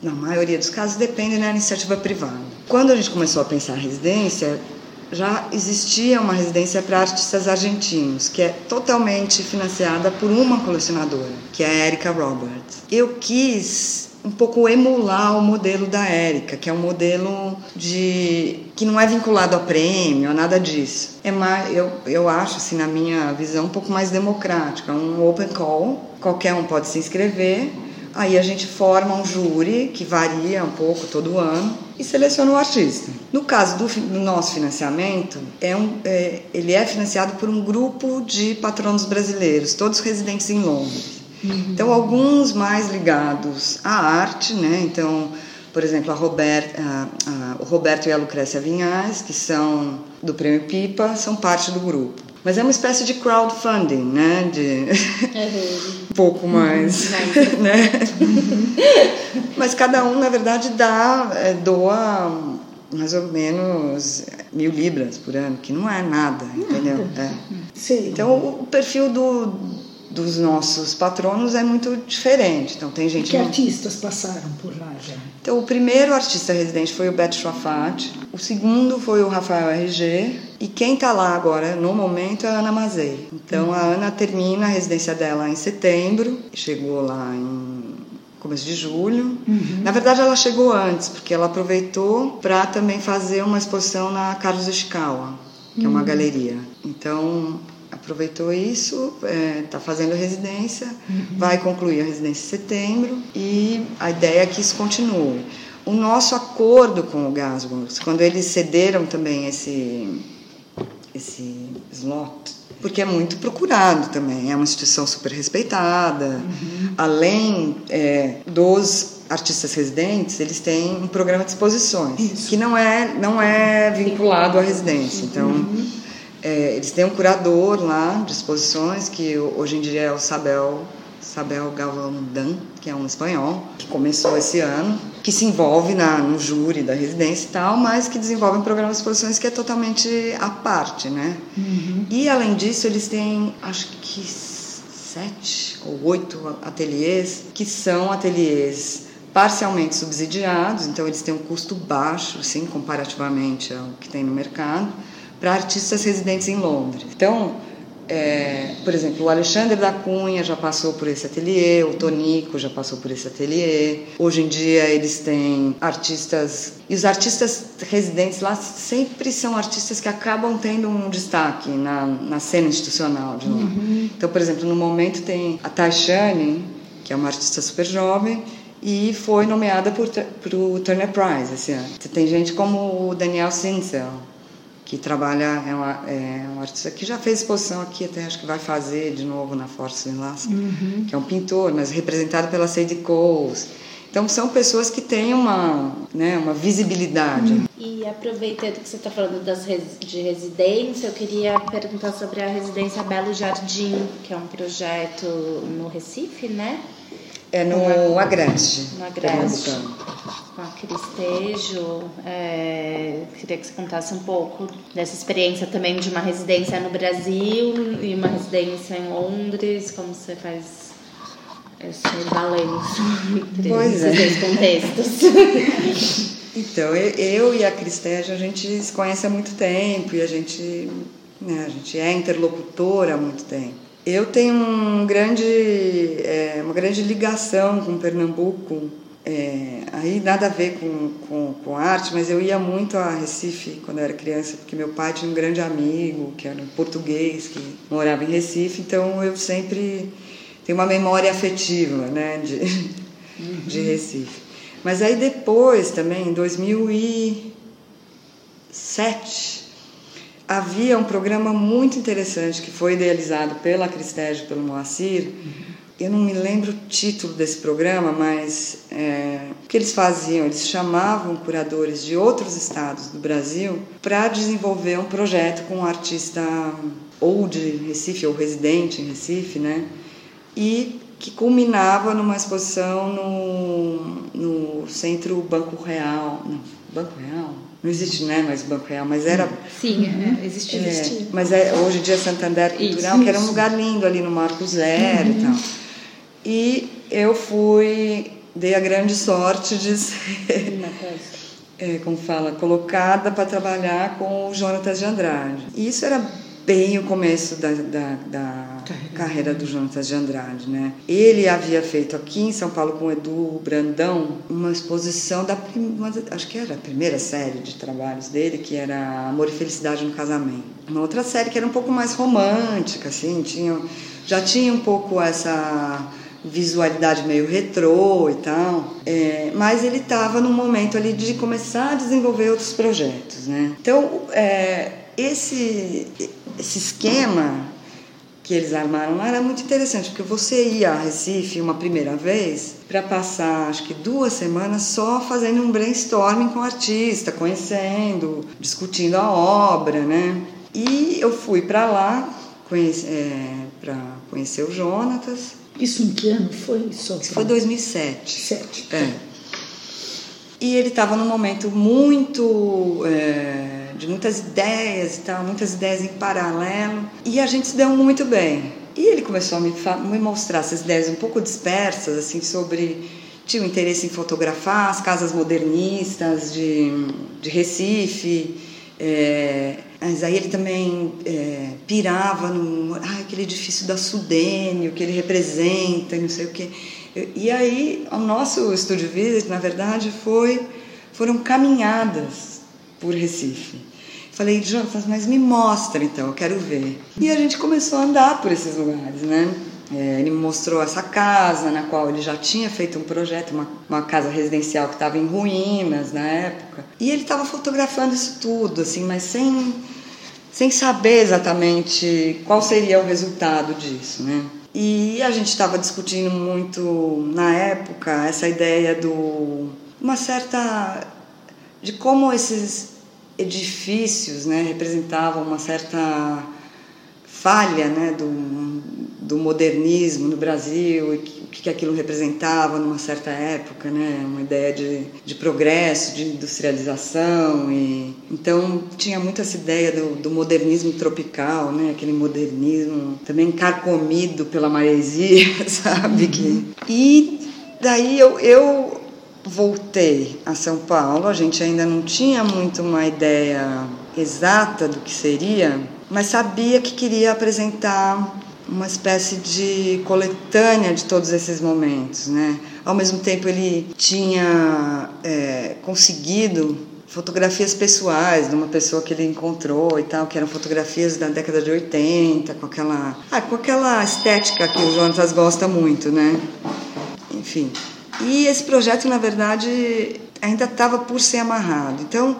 na maioria dos casos, dependem da iniciativa privada. Quando a gente começou a pensar em residência, já existia uma residência para artistas argentinos, que é totalmente financiada por uma colecionadora, que é a Erika Roberts. Eu quis um pouco emular o modelo da Érica, que é um modelo de que não é vinculado a prêmio, a nada disso. É mais, eu, eu acho, assim, na minha visão, um pouco mais democrática, um open call, qualquer um pode se inscrever, aí a gente forma um júri que varia um pouco todo ano e seleciona o artista. No caso do, do nosso financiamento, é um, é, ele é financiado por um grupo de patronos brasileiros, todos residentes em Londres. Então, alguns mais ligados à arte, né? Então, por exemplo, a Robert, a, a, o Roberto e a Lucrécia Vinhais, que são do Prêmio Pipa, são parte do grupo. Mas é uma espécie de crowdfunding, né? De <laughs> um pouco mais, <laughs> né? Mas cada um, na verdade, dá, é, doa mais ou menos mil libras por ano, que não é nada, entendeu? É. Então o perfil do, dos nossos patronos é muito diferente. Então tem gente. que artistas passaram por lá já? Então o primeiro artista residente foi o Beto Schwafat, o segundo foi o Rafael RG e quem está lá agora no momento é a Ana Mazei. Então uhum. a Ana termina a residência dela em setembro, chegou lá em começo de julho. Uhum. Na verdade, ela chegou antes, porque ela aproveitou para também fazer uma exposição na Carlos Ishikawa, que uhum. é uma uhum. galeria. Então, aproveitou isso, está é, tá fazendo a residência, uhum. vai concluir a residência em setembro e a ideia é que isso continue. O nosso acordo com o Gasworks, quando eles cederam também esse, esse slot, porque é muito procurado também, é uma instituição super respeitada, uhum. além é, dos artistas residentes, eles têm um programa de exposições, Isso. que não é, não é vinculado à residência, então... Uhum é, eles têm um curador lá de exposições, que hoje em dia é o Sabel, Sabel Galvão Dan, que é um espanhol, que começou esse ano, que se envolve na, no júri da residência e tal, mas que desenvolve um programa de exposições que é totalmente à parte, né? Uhum. E além disso, eles têm, acho que sete ou oito ateliês, que são ateliês parcialmente subsidiados, então eles têm um custo baixo, sim, comparativamente ao que tem no mercado para artistas residentes em Londres. Então, é, por exemplo, o Alexandre da Cunha já passou por esse ateliê, o Tonico já passou por esse ateliê. Hoje em dia eles têm artistas e os artistas residentes lá sempre são artistas que acabam tendo um destaque na, na cena institucional de Londres. Uhum. Então, por exemplo, no momento tem a Taishane, que é uma artista super jovem, e foi nomeada para o Turner Prize esse ano. Tem gente como o Daniel Sinsel, que trabalha, é, uma, é um artista que já fez exposição aqui, até acho que vai fazer de novo na Força Enlace, uhum. que é um pintor, mas representado pela Sadie Coles. Então são pessoas que têm uma, né, uma visibilidade. Uhum. E aproveitando que você está falando das res, de residência, eu queria perguntar sobre a residência Belo Jardim, que é um projeto no Recife, né? É no Agreste. No Agreste. Com a Cristejo. É, queria que você contasse um pouco dessa experiência também de uma residência no Brasil e uma residência em Londres, como você faz esse balanço entre pois esses é. dois contextos. <laughs> Então, eu e a Cristejo, a gente se conhece há muito tempo e a gente, né, a gente é interlocutora há muito tempo. Eu tenho um grande, é, uma grande ligação com Pernambuco, é, aí nada a ver com, com, com, arte, mas eu ia muito a Recife quando eu era criança, porque meu pai tinha um grande amigo, que era português, que morava em Recife, então eu sempre tenho uma memória afetiva né, de, uhum. de Recife. Mas aí depois também, em 2007, havia um programa muito interessante que foi idealizado pela Cristégio, pelo Moacir. Eu não me lembro o título desse programa, mas é, o que eles faziam? Eles chamavam curadores de outros estados do Brasil para desenvolver um projeto com um artista ou de Recife ou residente em Recife, né? E que culminava numa exposição no, no Centro Banco Real. Não, Banco Real? Não existe, né, mais Banco Real, mas era. Sim, uhum. existia, é, existia. Mas é, hoje em dia Santander Cultural, isso, que era um lugar lindo ali no Marco Zero uhum. e tal. E eu fui, dei a grande sorte de ser, <laughs> é, como fala, colocada para trabalhar com o Jonatas de Andrade. E isso era bem o começo da, da, da carreira do Jonatas de Andrade, né? Ele havia feito aqui em São Paulo com o Edu Brandão uma exposição da acho que era a primeira série de trabalhos dele, que era Amor e Felicidade no Casamento. Uma outra série que era um pouco mais romântica, assim, tinha, já tinha um pouco essa visualidade meio retrô e tal, é, mas ele estava num momento ali de começar a desenvolver outros projetos, né? Então, é, esse esse esquema que eles armaram lá era muito interessante, porque você ia a Recife uma primeira vez para passar, acho que duas semanas só fazendo um brainstorming com o artista, conhecendo, discutindo a obra, né? E eu fui para lá conhece, é, para conhecer o Jonatas. Isso em que ano foi? Só Isso foi 2007. Sete. É. E ele estava num momento muito. É, de muitas ideias e tal, muitas ideias em paralelo. E a gente se deu muito bem. E ele começou a me, me mostrar essas ideias um pouco dispersas, assim, sobre. Tinha um interesse em fotografar as casas modernistas de, de Recife. É, mas aí ele também é, pirava no. Ah, aquele edifício da Sudene, o que ele representa, não sei o quê. E aí, o nosso estúdio visit, na verdade, foi, foram caminhadas por Recife. Falei, Jonathan, mas me mostra então, eu quero ver. E a gente começou a andar por esses lugares, né? É, ele me mostrou essa casa na qual ele já tinha feito um projeto, uma, uma casa residencial que estava em ruínas na época. E ele estava fotografando isso tudo, assim, mas sem, sem saber exatamente qual seria o resultado disso, né? E a gente estava discutindo muito na época essa ideia do uma certa de como esses edifícios, né, representavam uma certa falha, né, do, do modernismo no Brasil e o que, que aquilo representava numa certa época, né, uma ideia de, de progresso, de industrialização e então tinha muito essa ideia do, do modernismo tropical, né, aquele modernismo também carcomido pela maresia, <laughs> sabe que e daí eu, eu voltei a São Paulo, a gente ainda não tinha muito uma ideia exata do que seria, mas sabia que queria apresentar uma espécie de coletânea de todos esses momentos, né? Ao mesmo tempo ele tinha é, conseguido fotografias pessoais de uma pessoa que ele encontrou e tal, que eram fotografias da década de 80, com aquela, ah, com aquela estética que o Jonatas gosta muito, né? Enfim, e esse projeto, na verdade, ainda estava por ser amarrado. Então,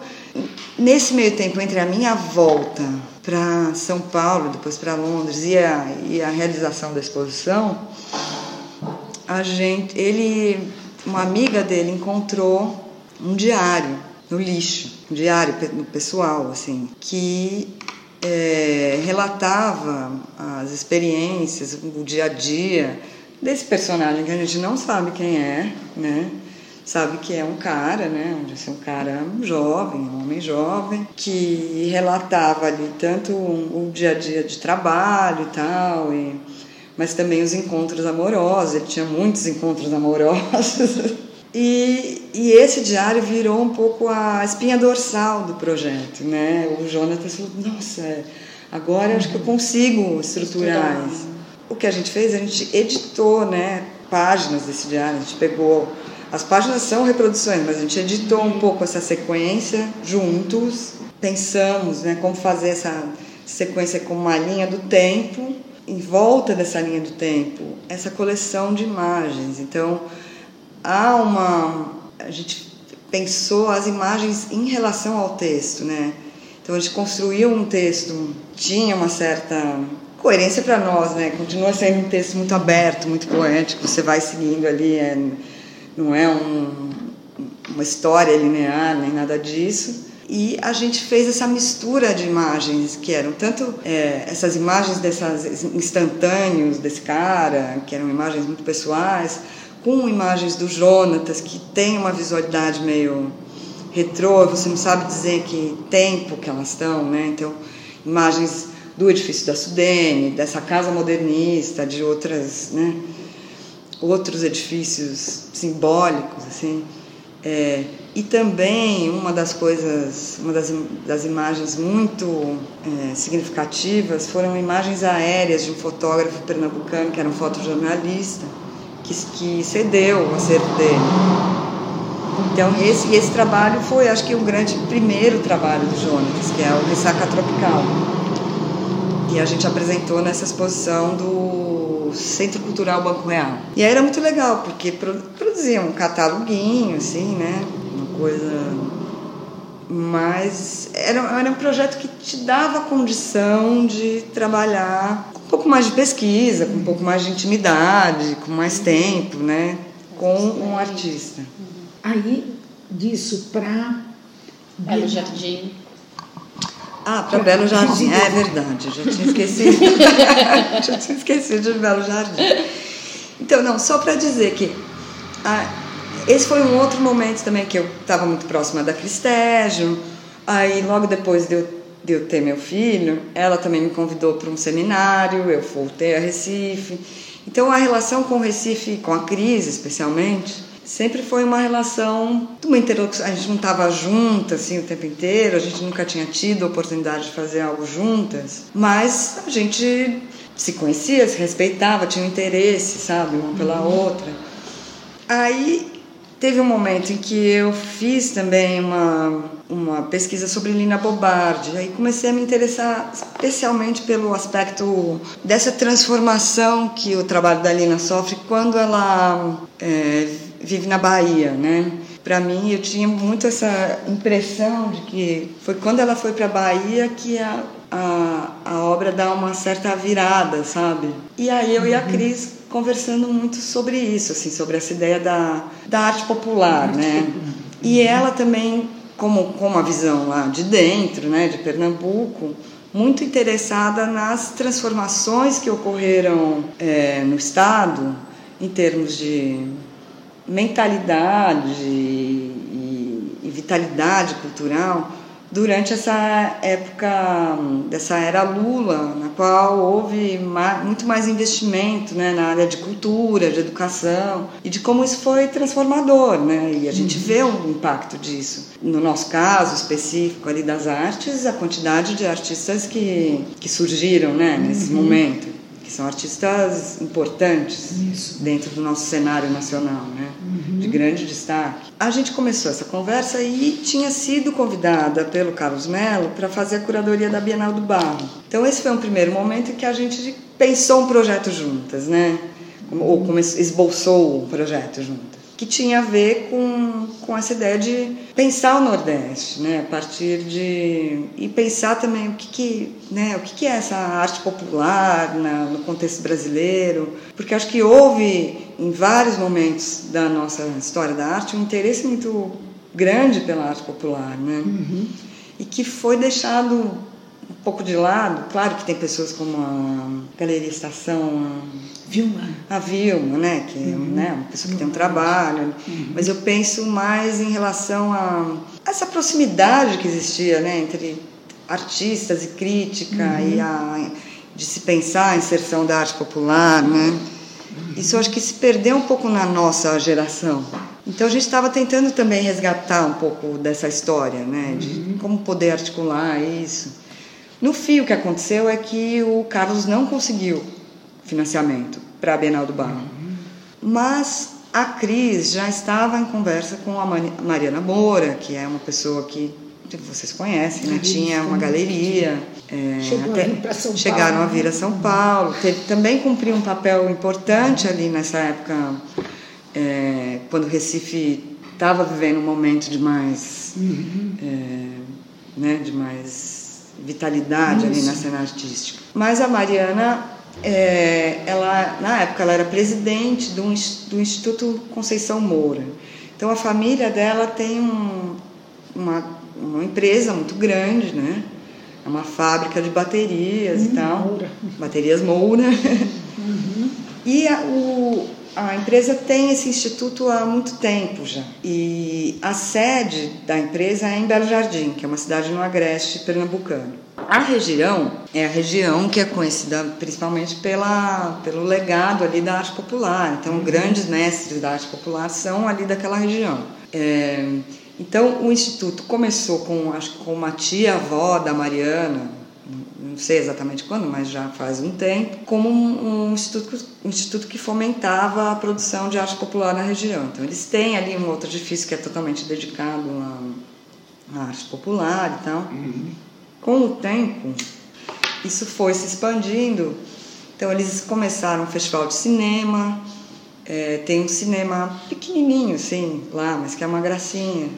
nesse meio tempo entre a minha volta para São Paulo, depois para Londres e a, e a realização da exposição, a gente, ele, uma amiga dele encontrou um diário no lixo, um diário pessoal, assim, que é, relatava as experiências, o dia a dia desse personagem que a gente não sabe quem é, né? Sabe que é um cara, né? É um cara jovem, um homem jovem, que relatava ali tanto o dia a dia de trabalho e tal, e, mas também os encontros amorosos. Ele tinha muitos encontros <laughs> amorosos. E, e, esse diário virou um pouco a espinha dorsal do projeto, né? O Jonatas falou, nossa, agora acho que eu consigo estruturar isso o que a gente fez, a gente editou né, páginas desse diário, a gente pegou. As páginas são reproduções, mas a gente editou um pouco essa sequência juntos, pensamos né, como fazer essa sequência com uma linha do tempo, em volta dessa linha do tempo, essa coleção de imagens. Então, há uma. A gente pensou as imagens em relação ao texto, né? Então, a gente construiu um texto, tinha uma certa coerência para nós, né? Continua sendo um texto muito aberto, muito poético. Você vai seguindo ali, é, não é um, uma história linear nem nada disso. E a gente fez essa mistura de imagens que eram tanto é, essas imagens dessas instantâneos desse cara, que eram imagens muito pessoais, com imagens do Jonatas que tem uma visualidade meio retrô. Você não sabe dizer que tempo que elas estão, né? Então imagens do edifício da Sudene, dessa casa modernista, de outras, né, outros edifícios simbólicos, assim. É, e também uma das coisas, uma das, das imagens muito é, significativas foram imagens aéreas de um fotógrafo pernambucano, que era um fotojornalista, que, que cedeu o acervo dele. Então, esse, esse trabalho foi, acho que, o um grande primeiro trabalho do Jonas, que é o Ressaca Tropical e a gente apresentou nessa exposição do Centro Cultural Banco Real. E aí era muito legal, porque produzia um cataloguinho, assim, né? Uma coisa. Mas era, era um projeto que te dava a condição de trabalhar com um pouco mais de pesquisa, com um pouco mais de intimidade, com mais tempo, né? Com um artista. Aí, disso para. Belo Jardim. Ah, para Belo Jardim, é verdade, eu já tinha esquecido. <laughs> <laughs> já tinha esquecido de Belo Jardim. Então, não, só para dizer que ah, esse foi um outro momento também que eu estava muito próxima da Cristégio. Aí, logo depois de eu, de eu ter meu filho, ela também me convidou para um seminário, eu voltei a Recife. Então, a relação com o Recife, com a crise especialmente, sempre foi uma relação, uma interlocução. A gente não estava juntas assim o tempo inteiro, a gente nunca tinha tido a oportunidade de fazer algo juntas, mas a gente se conhecia, se respeitava, tinha um interesse, sabe, uma pela uhum. outra. Aí teve um momento em que eu fiz também uma, uma pesquisa sobre Lina Bobardi, aí comecei a me interessar especialmente pelo aspecto dessa transformação que o trabalho da Lina sofre quando ela é, vive na Bahia, né? Para mim, eu tinha muito essa impressão de que foi quando ela foi para a Bahia que a, a, a obra dá uma certa virada, sabe? E aí eu e a uhum. Cris conversando muito sobre isso, assim, sobre essa ideia da, da arte popular, né? E ela também, como com uma visão lá de dentro, né, de Pernambuco, muito interessada nas transformações que ocorreram é, no Estado em termos de mentalidade e, e vitalidade cultural durante essa época dessa era Lula, na qual houve mais, muito mais investimento né, na área de cultura, de educação e de como isso foi transformador, né? E a gente uhum. vê um impacto disso. No nosso caso específico ali das artes, a quantidade de artistas que, que surgiram, né, nesse uhum. momento são artistas importantes Isso. dentro do nosso cenário nacional, né? Uhum. de grande destaque. A gente começou essa conversa e tinha sido convidada pelo Carlos Mello para fazer a curadoria da Bienal do Barro. Então esse foi um primeiro momento em que a gente pensou um projeto juntas, né? ou começou, esboçou um projeto juntas que tinha a ver com, com essa ideia de pensar o Nordeste, né? A partir de e pensar também o que, que né? O que, que é essa arte popular na, no contexto brasileiro? Porque acho que houve em vários momentos da nossa história da arte um interesse muito grande pela arte popular, né? Uhum. E que foi deixado um pouco de lado. Claro que tem pessoas como a Galeria Estação, Vilma. A Vilma, né? Que é uhum. né, uma pessoa que tem um trabalho. Uhum. Mas eu penso mais em relação a essa proximidade que existia né, entre artistas e crítica uhum. e a, de se pensar a inserção da arte popular, né? Isso eu acho que se perdeu um pouco na nossa geração. Então a gente estava tentando também resgatar um pouco dessa história, né? De uhum. como poder articular isso. No fio, o que aconteceu é que o Carlos não conseguiu financiamento para a Bienal do Barro. Mas a Cris já estava em conversa com a Mariana Moura, que é uma pessoa que vocês conhecem, né? tinha uma galeria. É, a São chegaram Paulo. a vir a São Paulo. Teve, também cumpriu um papel importante ali nessa época, é, quando o Recife estava vivendo um momento de mais, uhum. é, né, de mais vitalidade Isso. ali na cena artística. Mas a Mariana é, ela, na época, ela era presidente do, do Instituto Conceição Moura. Então, a família dela tem um, uma, uma empresa muito grande, né? É uma fábrica de baterias uhum, e tal. Moura. Baterias Moura. <laughs> Uhum. e a, o, a empresa tem esse instituto há muito tempo já. E a sede da empresa é em Belo Jardim, que é uma cidade no agreste pernambucano. A região é a região que é conhecida principalmente pela, pelo legado ali da arte popular. Então, uhum. grandes mestres da arte popular são ali daquela região. É, então, o instituto começou com, acho que com uma tia-avó da Mariana, sei exatamente quando, mas já faz um tempo, como um, um, instituto, um instituto que fomentava a produção de arte popular na região. Então, eles têm ali um outro edifício que é totalmente dedicado à, à arte popular e tal. Uhum. Com o tempo, isso foi se expandindo. Então, eles começaram um festival de cinema. É, tem um cinema pequenininho, assim, lá, mas que é uma gracinha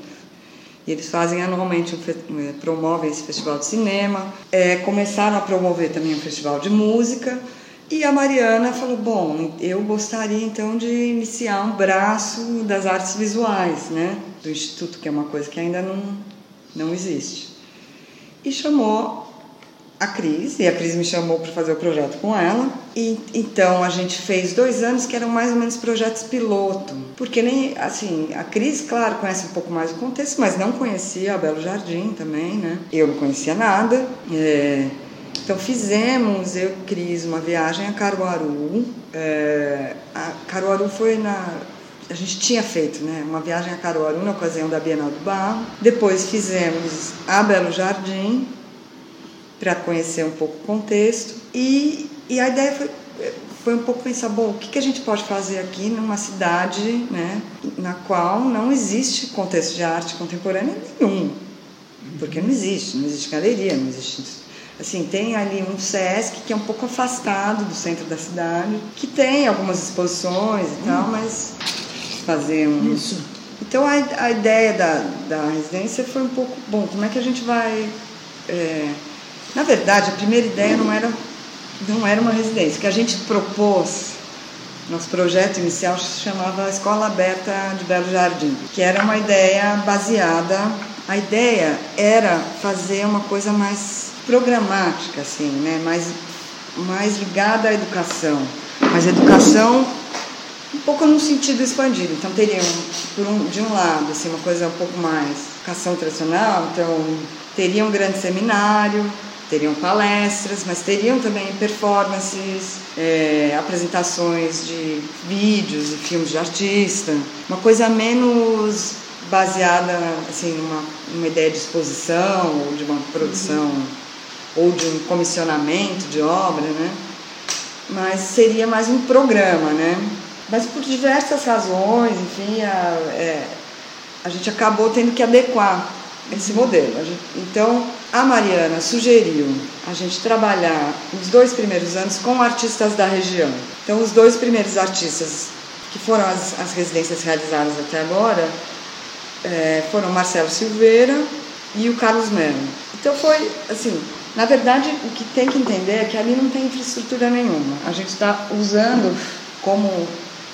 e eles fazem anualmente, um, eh, promovem esse festival de cinema. É, começaram a promover também um festival de música. E a Mariana falou: Bom, eu gostaria então de iniciar um braço das artes visuais, né? Do Instituto, que é uma coisa que ainda não, não existe. e chamou a Cris, e a Cris me chamou para fazer o projeto com ela. E então a gente fez dois anos que eram mais ou menos projetos piloto, porque nem assim a Cris, claro, conhece um pouco mais o contexto, mas não conhecia a Belo Jardim também, né? Eu não conhecia nada. É, então fizemos, eu e Cris, uma viagem a Caruaru. É, a Caruaru foi na. A gente tinha feito né, uma viagem a Caruaru na ocasião da Bienal do Barro. Depois fizemos a Belo Jardim, para conhecer um pouco o contexto. E, e a ideia foi, foi um pouco pensar, bom, o que, que a gente pode fazer aqui numa cidade né, na qual não existe contexto de arte contemporânea nenhum. Porque não existe, não existe galeria, não existe assim tem ali um Sesc que é um pouco afastado do centro da cidade que tem algumas exposições e tal mas fazer um Isso. então a, a ideia da, da residência foi um pouco bom como é que a gente vai é, na verdade, a primeira ideia não era, não era uma residência. O que a gente propôs, nosso projeto inicial se chamava Escola Aberta de Belo Jardim, que era uma ideia baseada. A ideia era fazer uma coisa mais programática, assim, né? mais, mais ligada à educação. Mas educação um pouco no sentido expandido. Então teriam, por um, de um lado, assim, uma coisa um pouco mais educação tradicional, então teria um grande seminário, teriam palestras, mas teriam também performances, é, apresentações de vídeos e filmes de artista, uma coisa menos baseada assim numa, numa ideia de exposição ou de uma produção uhum. ou de um comissionamento de obra, né? Mas seria mais um programa, né? Mas por diversas razões, enfim, a, é, a gente acabou tendo que adequar esse modelo. Então, a Mariana sugeriu a gente trabalhar os dois primeiros anos com artistas da região. Então, os dois primeiros artistas que foram as, as residências realizadas até agora é, foram Marcelo Silveira e o Carlos Melo. Então, foi assim. Na verdade, o que tem que entender é que ali não tem infraestrutura nenhuma. A gente está usando como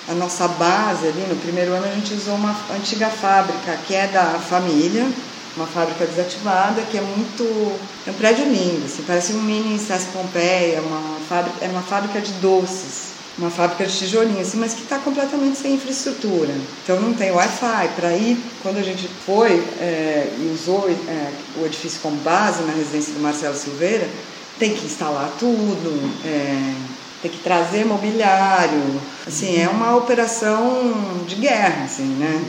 a nossa base ali, no primeiro ano a gente usou uma antiga fábrica que é da família, uma fábrica desativada que é muito. É um prédio lindo, assim, parece um mini Sesc Pompeia, uma fábrica, é uma fábrica de doces, uma fábrica de tijolinho, assim, mas que está completamente sem infraestrutura. Então não tem Wi-Fi. Para ir, quando a gente foi é, e usou é, o edifício como base na residência do Marcelo Silveira, tem que instalar tudo. É, tem que trazer mobiliário, assim, é uma operação de guerra, assim, né?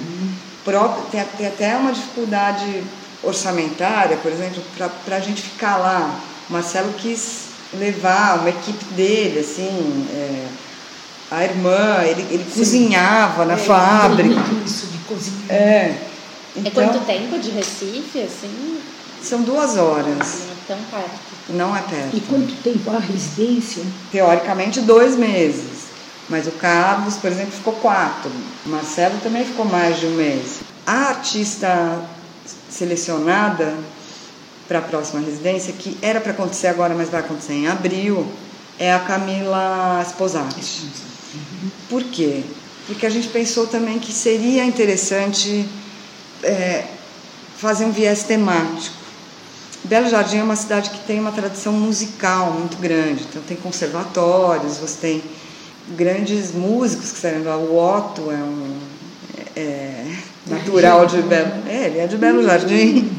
Próprio, tem, tem até uma dificuldade orçamentária, por exemplo, para a gente ficar lá. O Marcelo quis levar uma equipe dele, assim, é, a irmã, ele, ele cozinhava na é, fábrica. Isso de cozinhar. É. Então, é quanto tempo de Recife, assim? São duas horas. Não é tão perto. Não é perto. E quanto tempo a residência? Teoricamente, dois meses. Mas o Carlos, por exemplo, ficou quatro. O Marcelo também ficou mais de um mês. A artista selecionada para a próxima residência, que era para acontecer agora, mas vai acontecer em abril, é a Camila Sposati. Por quê? Porque a gente pensou também que seria interessante é, fazer um viés temático. Belo Jardim é uma cidade que tem uma tradição musical muito grande, então tem conservatórios, você tem grandes músicos que saíram lá. O Otto é um é, natural de Belo. É, ele é de Belo Jardim.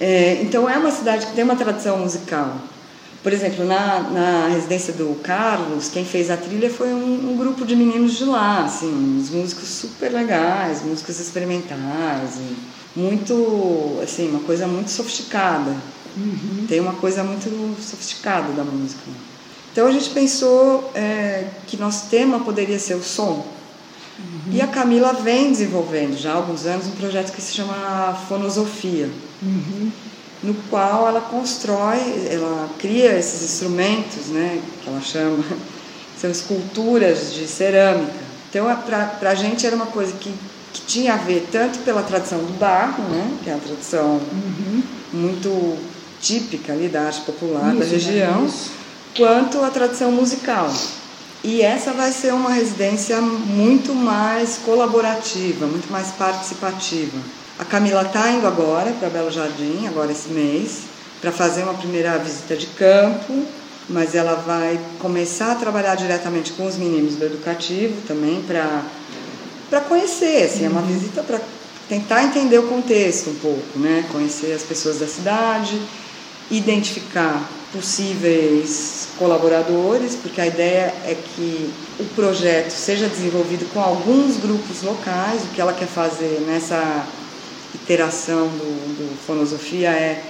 É, então é uma cidade que tem uma tradição musical. Por exemplo, na, na residência do Carlos, quem fez a trilha foi um, um grupo de meninos de lá, assim, uns músicos super legais, músicos experimentais, muito, assim, uma coisa muito sofisticada. Uhum. Tem uma coisa muito sofisticada da música. Então a gente pensou é, que nosso tema poderia ser o som. Uhum. E a Camila vem desenvolvendo já há alguns anos um projeto que se chama Fonosofia, uhum. no qual ela constrói, ela cria esses instrumentos, né, que ela chama, <laughs> são esculturas de cerâmica. Então para a gente era uma coisa que, que tinha a ver tanto pela tradição do barro, né, que é a tradição uhum. muito típica ali da arte popular isso, da região. Né? Quanto a tradição musical. E essa vai ser uma residência muito mais colaborativa, muito mais participativa. A Camila está indo agora para Belo Jardim, agora esse mês, para fazer uma primeira visita de campo, mas ela vai começar a trabalhar diretamente com os meninos do educativo também para para conhecer, assim, é uma visita para tentar entender o contexto um pouco, né? Conhecer as pessoas da cidade, identificar possíveis colaboradores, porque a ideia é que o projeto seja desenvolvido com alguns grupos locais. O que ela quer fazer nessa iteração do, do Fonosofia é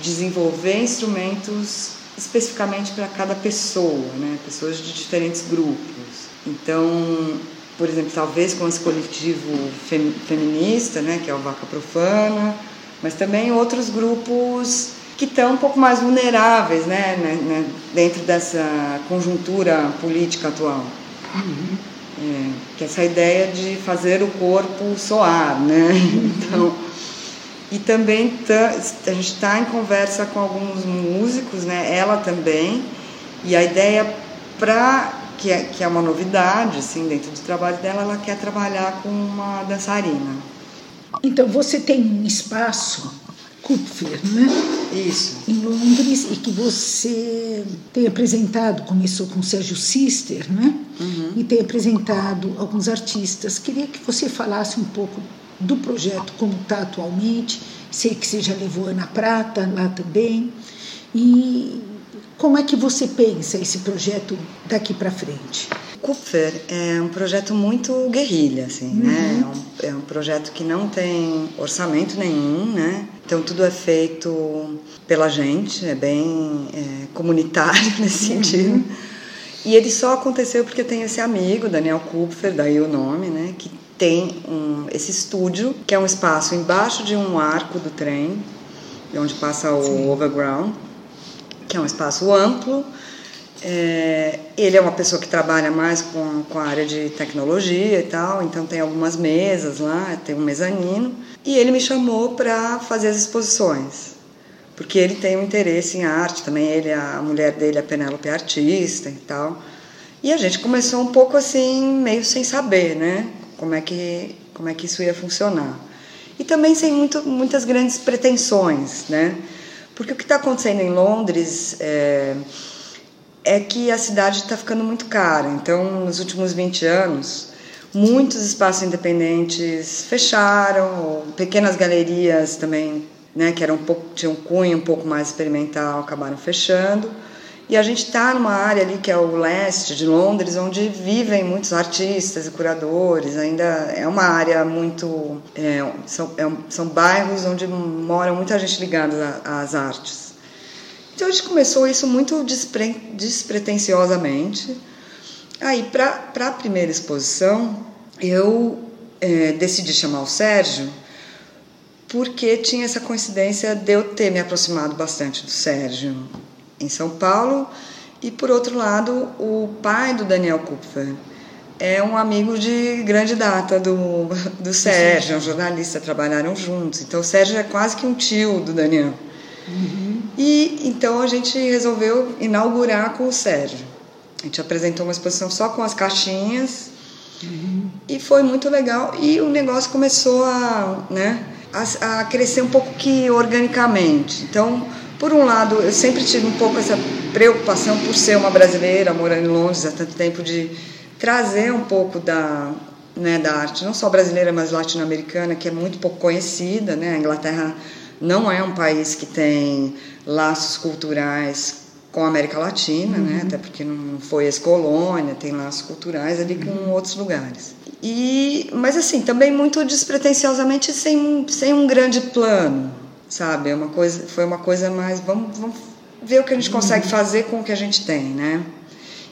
desenvolver instrumentos especificamente para cada pessoa, né? pessoas de diferentes grupos. Então, por exemplo, talvez com esse coletivo fem, feminista, né, que é o Vaca Profana, mas também outros grupos que estão um pouco mais vulneráveis né, né, né dentro dessa conjuntura política atual. Uhum. É, que é essa ideia de fazer o corpo soar, né? Uhum. Então, e também tá, a gente está em conversa com alguns músicos, né? Ela também. E a ideia para que é, que é uma novidade, assim, dentro do trabalho dela, ela quer trabalhar com uma dançarina. Então você tem um espaço Kupfer, né? Isso. Em Londres e que você tem apresentado, começou com Sérgio Sister, né? Uhum. E tem apresentado alguns artistas. Queria que você falasse um pouco do projeto como está atualmente. Sei que você já levou Ana Prata lá também. E como é que você pensa esse projeto daqui para frente? Kupfer é um projeto muito guerrilha, assim, uhum. né? É um, é um, projeto que não tem orçamento nenhum, né? Então tudo é feito pela gente, é bem é, comunitário <laughs> nesse uhum. sentido. E ele só aconteceu porque tem esse amigo, Daniel Kupfer, daí o nome, né? Que tem um, esse estúdio, que é um espaço embaixo de um arco do trem, onde passa o Sim. overground, que é um espaço amplo. É, ele é uma pessoa que trabalha mais com, com a área de tecnologia e tal, então tem algumas mesas lá, tem um mezanino. E ele me chamou para fazer as exposições, porque ele tem um interesse em arte também. Ele, a mulher dele, a Penélope, é artista e tal. E a gente começou um pouco assim, meio sem saber, né? como é que, como é que isso ia funcionar. E também sem muito, muitas grandes pretensões, né? Porque o que está acontecendo em Londres é, é que a cidade está ficando muito cara. Então, nos últimos 20 anos, muitos espaços independentes fecharam, pequenas galerias também, né, que eram um pouco, tinham um cunho um pouco mais experimental, acabaram fechando. E a gente está numa área ali que é o leste de Londres, onde vivem muitos artistas e curadores. Ainda é uma área muito. É, são, é, são bairros onde mora muita gente ligada às artes. Então a gente começou isso muito despre, despretensiosamente. Aí, para a primeira exposição, eu é, decidi chamar o Sérgio porque tinha essa coincidência de eu ter me aproximado bastante do Sérgio em São Paulo. E por outro lado, o pai do Daniel Kupfer é um amigo de grande data do, do Sérgio, é um jornalista, trabalharam juntos. Então o Sérgio é quase que um tio do Daniel. Uhum. E então a gente resolveu inaugurar com o Sérgio. A gente apresentou uma exposição só com as caixinhas uhum. e foi muito legal. E o negócio começou a, né, a, a crescer um pouco que organicamente. Então por um lado, eu sempre tive um pouco essa preocupação por ser uma brasileira morando em Londres há tanto tempo de trazer um pouco da né, da arte, não só brasileira, mas latino-americana, que é muito pouco conhecida. Né? A Inglaterra não é um país que tem laços culturais com a América Latina, né? uhum. né? até porque não foi ex-colônia, tem laços culturais ali com uhum. outros lugares. E, mas assim, também muito despretensiosamente, sem, sem um grande plano sabe? É uma coisa, foi uma coisa mais, vamos, vamos ver o que a gente consegue fazer com o que a gente tem, né?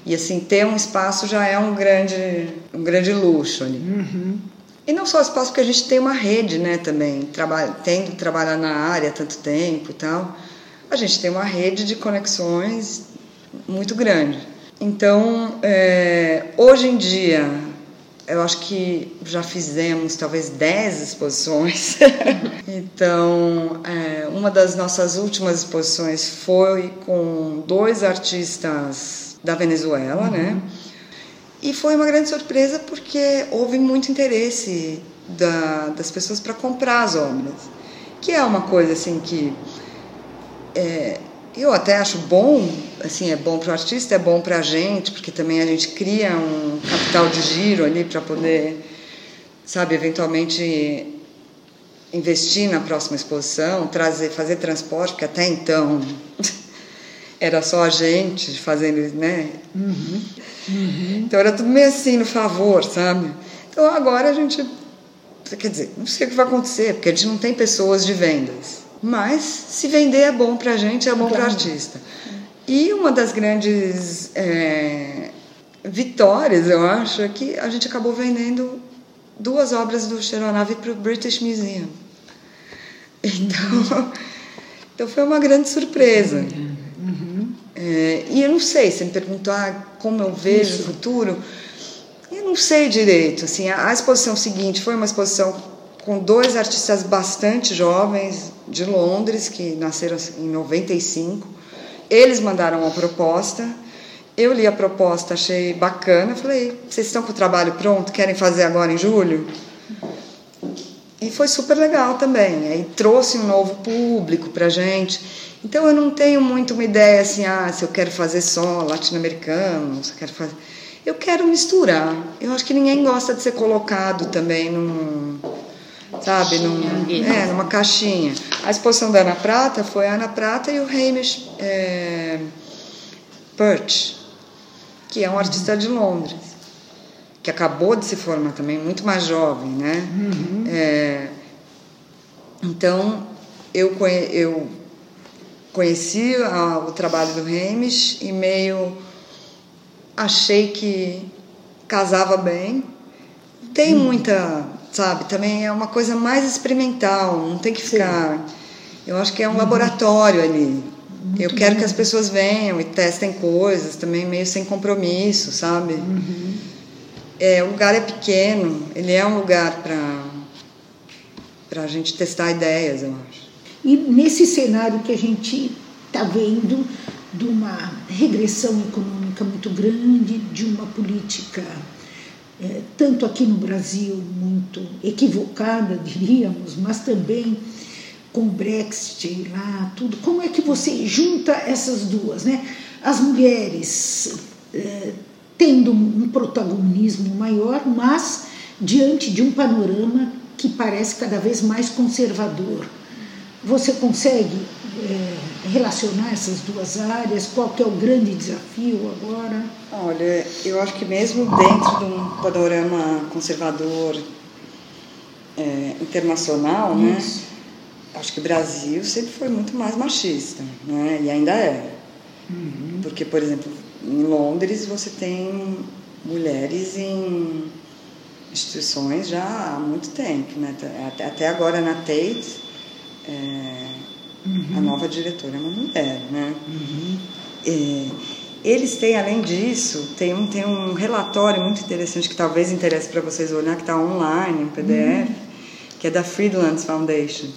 E assim, ter um espaço já é um grande, um grande luxo ali. Uhum. E não só espaço, porque a gente tem uma rede, né, também, trabalha, tendo trabalhar na área tanto tempo e tal, a gente tem uma rede de conexões muito grande. Então, é, hoje em dia, eu acho que já fizemos talvez 10 exposições. <laughs> então, é, uma das nossas últimas exposições foi com dois artistas da Venezuela, uhum. né? E foi uma grande surpresa porque houve muito interesse da, das pessoas para comprar as obras, que é uma coisa assim que é, eu até acho bom, assim, é bom para o artista, é bom para a gente, porque também a gente cria um capital de giro ali para poder, sabe, eventualmente investir na próxima exposição, trazer, fazer transporte, porque até então <laughs> era só a gente fazendo, né? Uhum. Uhum. Então era tudo meio assim no favor, sabe? Então agora a gente, quer dizer, não sei o que vai acontecer, porque a gente não tem pessoas de vendas. Mas se vender é bom para a gente, é bom claro. para o artista. E uma das grandes é, vitórias, eu acho, é que a gente acabou vendendo duas obras do Cheronavi para o British Museum. Então, <laughs> então foi uma grande surpresa. Uhum. É, e eu não sei, você me perguntou ah, como eu vejo Isso. o futuro. Eu não sei direito. Assim, a, a exposição seguinte foi uma exposição com dois artistas bastante jovens de Londres, que nasceram em 95. Eles mandaram uma proposta. Eu li a proposta, achei bacana. Falei: vocês estão com o trabalho pronto? Querem fazer agora em julho? E foi super legal também. Aí trouxe um novo público pra gente. Então eu não tenho muito uma ideia assim, ah, se eu quero fazer só latino-americano, se eu quero fazer. Eu quero misturar. Eu acho que ninguém gosta de ser colocado também num. Sabe, num, é, numa caixinha. A exposição da Ana Prata foi a Ana Prata e o Hamish é, Perch, que é um artista de Londres que acabou de se formar também, muito mais jovem, né? Uhum. É, então, eu, conhe, eu conheci a, o trabalho do Remes e meio achei que casava bem. Tem uhum. muita, sabe, também é uma coisa mais experimental, não tem que ficar. Sim. Eu acho que é um uhum. laboratório ali. Muito eu quero bom. que as pessoas venham e testem coisas, também meio sem compromisso, sabe? Uhum. É, o lugar é pequeno, ele é um lugar para a gente testar ideias, eu acho. E nesse cenário que a gente está vendo de uma regressão econômica muito grande, de uma política, é, tanto aqui no Brasil, muito equivocada, diríamos, mas também com o Brexit lá, tudo. Como é que você junta essas duas, né? As mulheres é, tendo um protagonismo maior, mas diante de um panorama que parece cada vez mais conservador. Você consegue é, relacionar essas duas áreas? Qual que é o grande desafio agora? Olha, eu acho que mesmo dentro de um panorama conservador é, internacional, né? Acho que o Brasil sempre foi muito mais machista, né? E ainda é. Uhum. Porque, por exemplo, em Londres você tem mulheres em instituições já há muito tempo, né? Até, até agora na Tate, é, uhum. a nova diretora é uma mulher, né? Uhum. É, eles têm, além disso, tem um, tem um relatório muito interessante que talvez interesse para vocês olhar, que está online, em PDF, uhum. que é da Freedlands Foundation.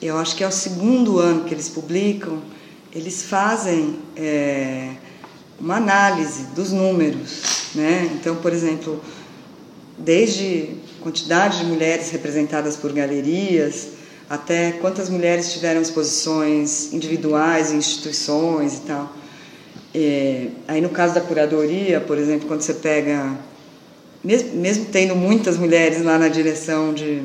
Eu acho que é o segundo ano que eles publicam. Eles fazem é, uma análise dos números, né? Então, por exemplo, desde quantidade de mulheres representadas por galerias até quantas mulheres tiveram exposições individuais em instituições e tal. É, aí no caso da curadoria, por exemplo, quando você pega, mesmo, mesmo tendo muitas mulheres lá na direção de,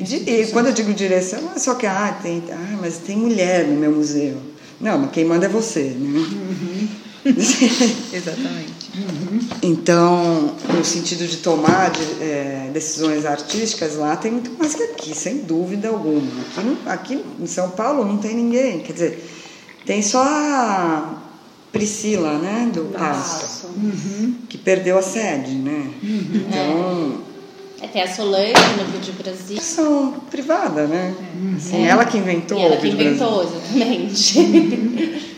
de e quando eu digo direção, não é só que ah, tem, ah, mas tem mulher no meu museu. Não, mas quem manda é você, né? Uhum. <laughs> Exatamente. Uhum. Então, no sentido de tomar de, é, decisões artísticas, lá tem muito mais que aqui, sem dúvida alguma. Aqui, aqui em São Paulo não tem ninguém. Quer dizer, tem só a Priscila, né, do Pasto, uhum. que perdeu a sede, né? Uhum. Então. É. tem a Solange no Vídeo Brasil. São privada, né? Assim, é. Ela que inventou. E ela que inventou, Brasil. exatamente. <laughs>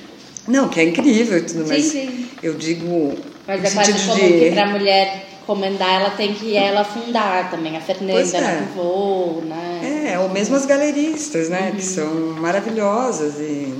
Não, que é incrível e tudo, mas sim, sim. eu digo. Mas é quase como de... que pra mulher comendar, ela tem que ela fundar também, a Fernanda é. Pivô, né? É, ou mesmo as galeristas, né? Uhum. Que são maravilhosas e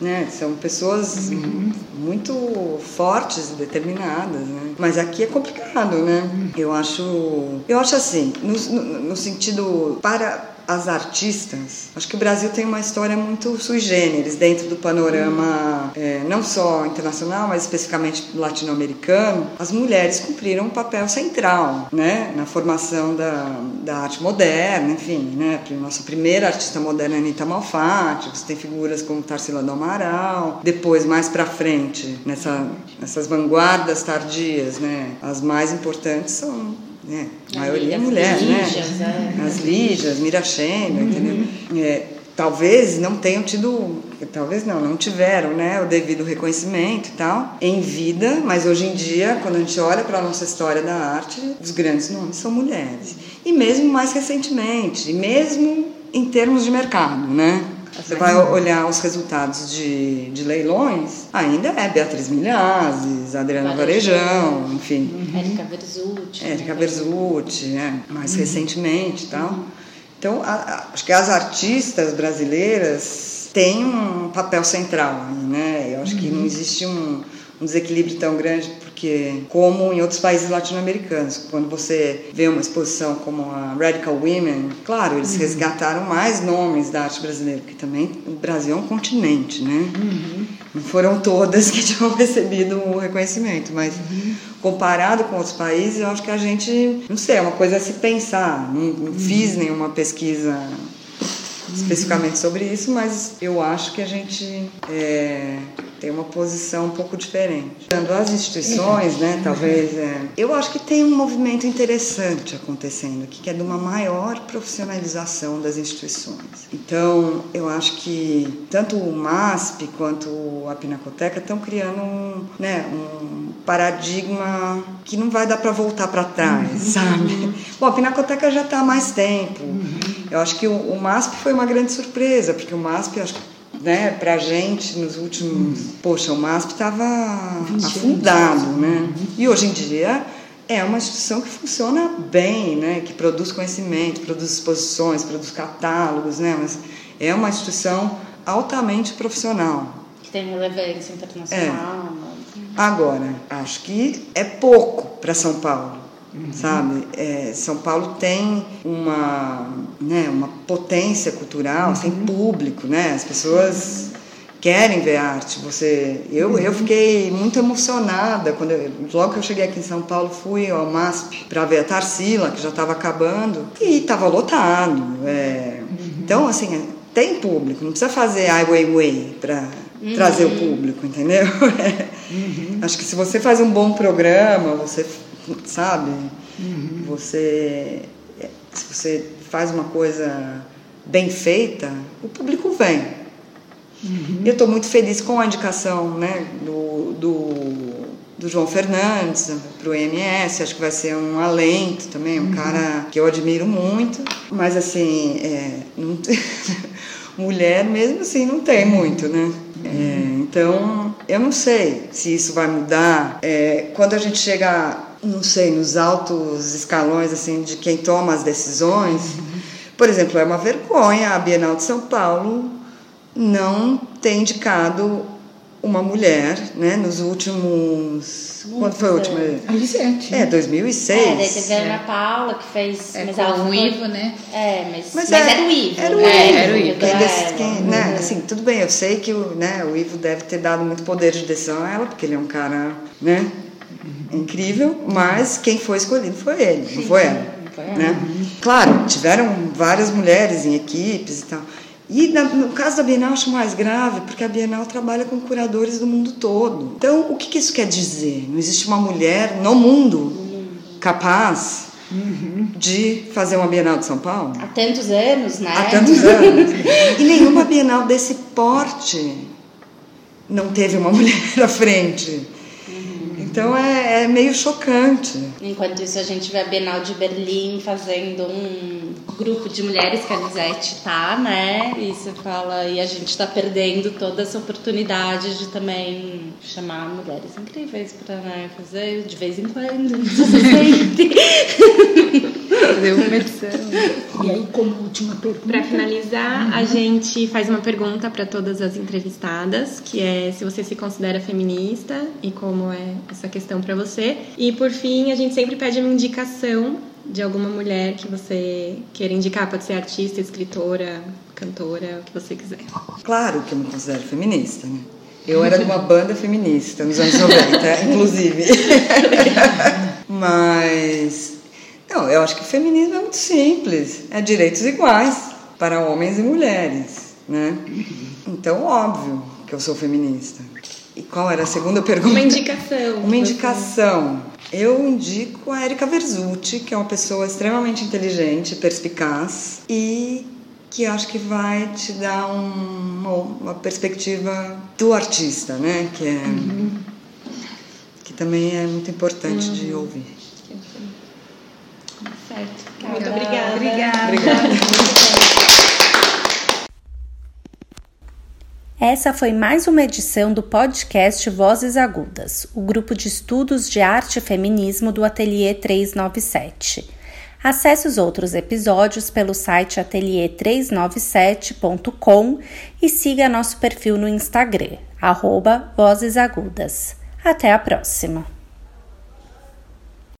né? São pessoas uhum. muito fortes e determinadas, né? Mas aqui é complicado, né? Uhum. Eu acho, eu acho assim, no, no, no sentido para as artistas, acho que o Brasil tem uma história muito sui generis dentro do panorama é, não só internacional, mas especificamente latino-americano. As mulheres cumpriram um papel central, né, na formação da, da arte moderna, enfim, né, nossa primeira artista moderna, Anita Malfatti, você tem figuras como Tarsila do Amaral, depois mais para frente, nessa, nessas vanguardas tardias, né, as mais importantes são né? A maioria é mulher, lígias, né? É. As Lígias, Mirachendo, uhum. entendeu? É, talvez não tenham tido, talvez não, não tiveram, né, o devido reconhecimento e tal em vida, mas hoje em dia, quando a gente olha para a nossa história da arte, os grandes nomes são mulheres. E mesmo mais recentemente, e mesmo em termos de mercado, né? Você vai olhar os resultados de, de leilões, ainda é Beatriz Milhazes, Adriana Varejão, enfim. Uhum. Érica Verzutti. Érica Verzutti, é, mais uhum. recentemente e tal. Uhum. Então, a, a, acho que as artistas brasileiras têm um papel central né? Eu acho que não uhum. existe um, um desequilíbrio tão grande porque como em outros países latino-americanos, quando você vê uma exposição como a Radical Women, claro, eles uhum. resgataram mais nomes da arte brasileira, porque também o Brasil é um continente, né? Uhum. Não foram todas que <laughs> tinham recebido o reconhecimento, mas uhum. comparado com outros países, eu acho que a gente, não sei, é uma coisa a se pensar. Não, não fiz nenhuma pesquisa especificamente sobre isso, mas eu acho que a gente é, tem uma posição um pouco diferente. As instituições, né, talvez, é, eu acho que tem um movimento interessante acontecendo aqui, que é de uma maior profissionalização das instituições. Então, eu acho que tanto o MASP quanto a Pinacoteca estão criando um, né, um paradigma que não vai dar para voltar para trás, uhum. sabe? Bom, a Pinacoteca já está há mais tempo. Uhum. Eu acho que o, o MASP foi uma grande surpresa, porque o MASP, acho que né, pra gente nos últimos. Hum. Poxa, o MASP estava afundado, né? Uhum. E hoje em dia é uma instituição que funciona bem, né? Que produz conhecimento, produz exposições, produz catálogos, né? Mas é uma instituição altamente profissional. Que tem relevância internacional. É. Agora, acho que é pouco para São Paulo. Uhum. sabe? É, São Paulo tem uma, né, uma potência cultural, uhum. tem público, né? As pessoas querem ver arte. Você, eu, eu uhum. fiquei muito emocionada quando eu, logo que eu cheguei aqui em São Paulo fui ao MASP para ver a Tarsila que já estava acabando e estava lotado. É, uhum. Então assim tem público, não precisa fazer Ai Weiwei para uhum. trazer o público, entendeu? <laughs> Uhum. Acho que se você faz um bom programa, você sabe? Uhum. Você, se você faz uma coisa bem feita, o público vem. Uhum. Eu estou muito feliz com a indicação né, do, do, do João Fernandes para o EMS, acho que vai ser um alento também, um uhum. cara que eu admiro muito, mas assim, é, não, <laughs> mulher mesmo assim não tem muito, né? É, então, eu não sei se isso vai mudar. É, quando a gente chega não sei, nos altos escalões assim de quem toma as decisões. Por exemplo, é uma vergonha a Bienal de São Paulo não ter indicado uma mulher, né, nos últimos. Quando foi a última? A Lisete. É, 2006. É, daí teve a Ana Paula que fez. É, mas ela o Ivo, né? É, mas, mas, mas era, o Ivo. Era o Ivo. É, era o Ivo. Quem, desse, quem, né, assim, tudo bem, eu sei que o, né, o Ivo deve ter dado muito poder de decisão a ela, porque ele é um cara, né, incrível, mas quem foi escolhido foi ele, não foi ela. Né? Claro, tiveram várias mulheres em equipes e tal. E no caso da Bienal, acho mais grave, porque a Bienal trabalha com curadores do mundo todo. Então, o que, que isso quer dizer? Não existe uma mulher no mundo capaz uhum. de fazer uma Bienal de São Paulo? Há tantos anos, né? Há tantos <laughs> anos. e nenhuma Bienal desse porte não teve uma <laughs> mulher à frente. Então é, é, meio chocante. Enquanto isso, a gente vê a Bienal de Berlim fazendo um grupo de mulheres que a Lisette tá, né? E você fala, e a gente está perdendo toda essa oportunidade de também chamar mulheres incríveis para né, fazer de vez em quando, <laughs> sempre. Fazer uma edição. E aí, como última pergunta. Para finalizar, uhum. a gente faz uma pergunta para todas as entrevistadas, que é se você se considera feminista e como é essa questão para você. E por fim, a gente sempre pede uma indicação de alguma mulher que você queira indicar, pode ser artista, escritora, cantora, o que você quiser. Claro que eu me considero feminista, né? Eu era de uma banda feminista nos anos 90, <laughs> inclusive. <laughs> Mas, não, eu acho que o feminismo é muito simples. É direitos iguais para homens e mulheres, né? Então, óbvio que eu sou feminista. E qual era a segunda pergunta? Uma indicação. Uma indicação. Eu indico a Erika Verzutti, que é uma pessoa extremamente inteligente, perspicaz e que acho que vai te dar um, uma, uma, perspectiva do artista, né? Que, é, uhum. que também é muito importante uhum. de ouvir. Certo. Muito obrigada. Obrigada. obrigada. Essa foi mais uma edição do podcast Vozes Agudas, o grupo de estudos de arte e feminismo do Ateliê 397. Acesse os outros episódios pelo site ateliê397.com e siga nosso perfil no Instagram, arroba Vozes Agudas. Até a próxima!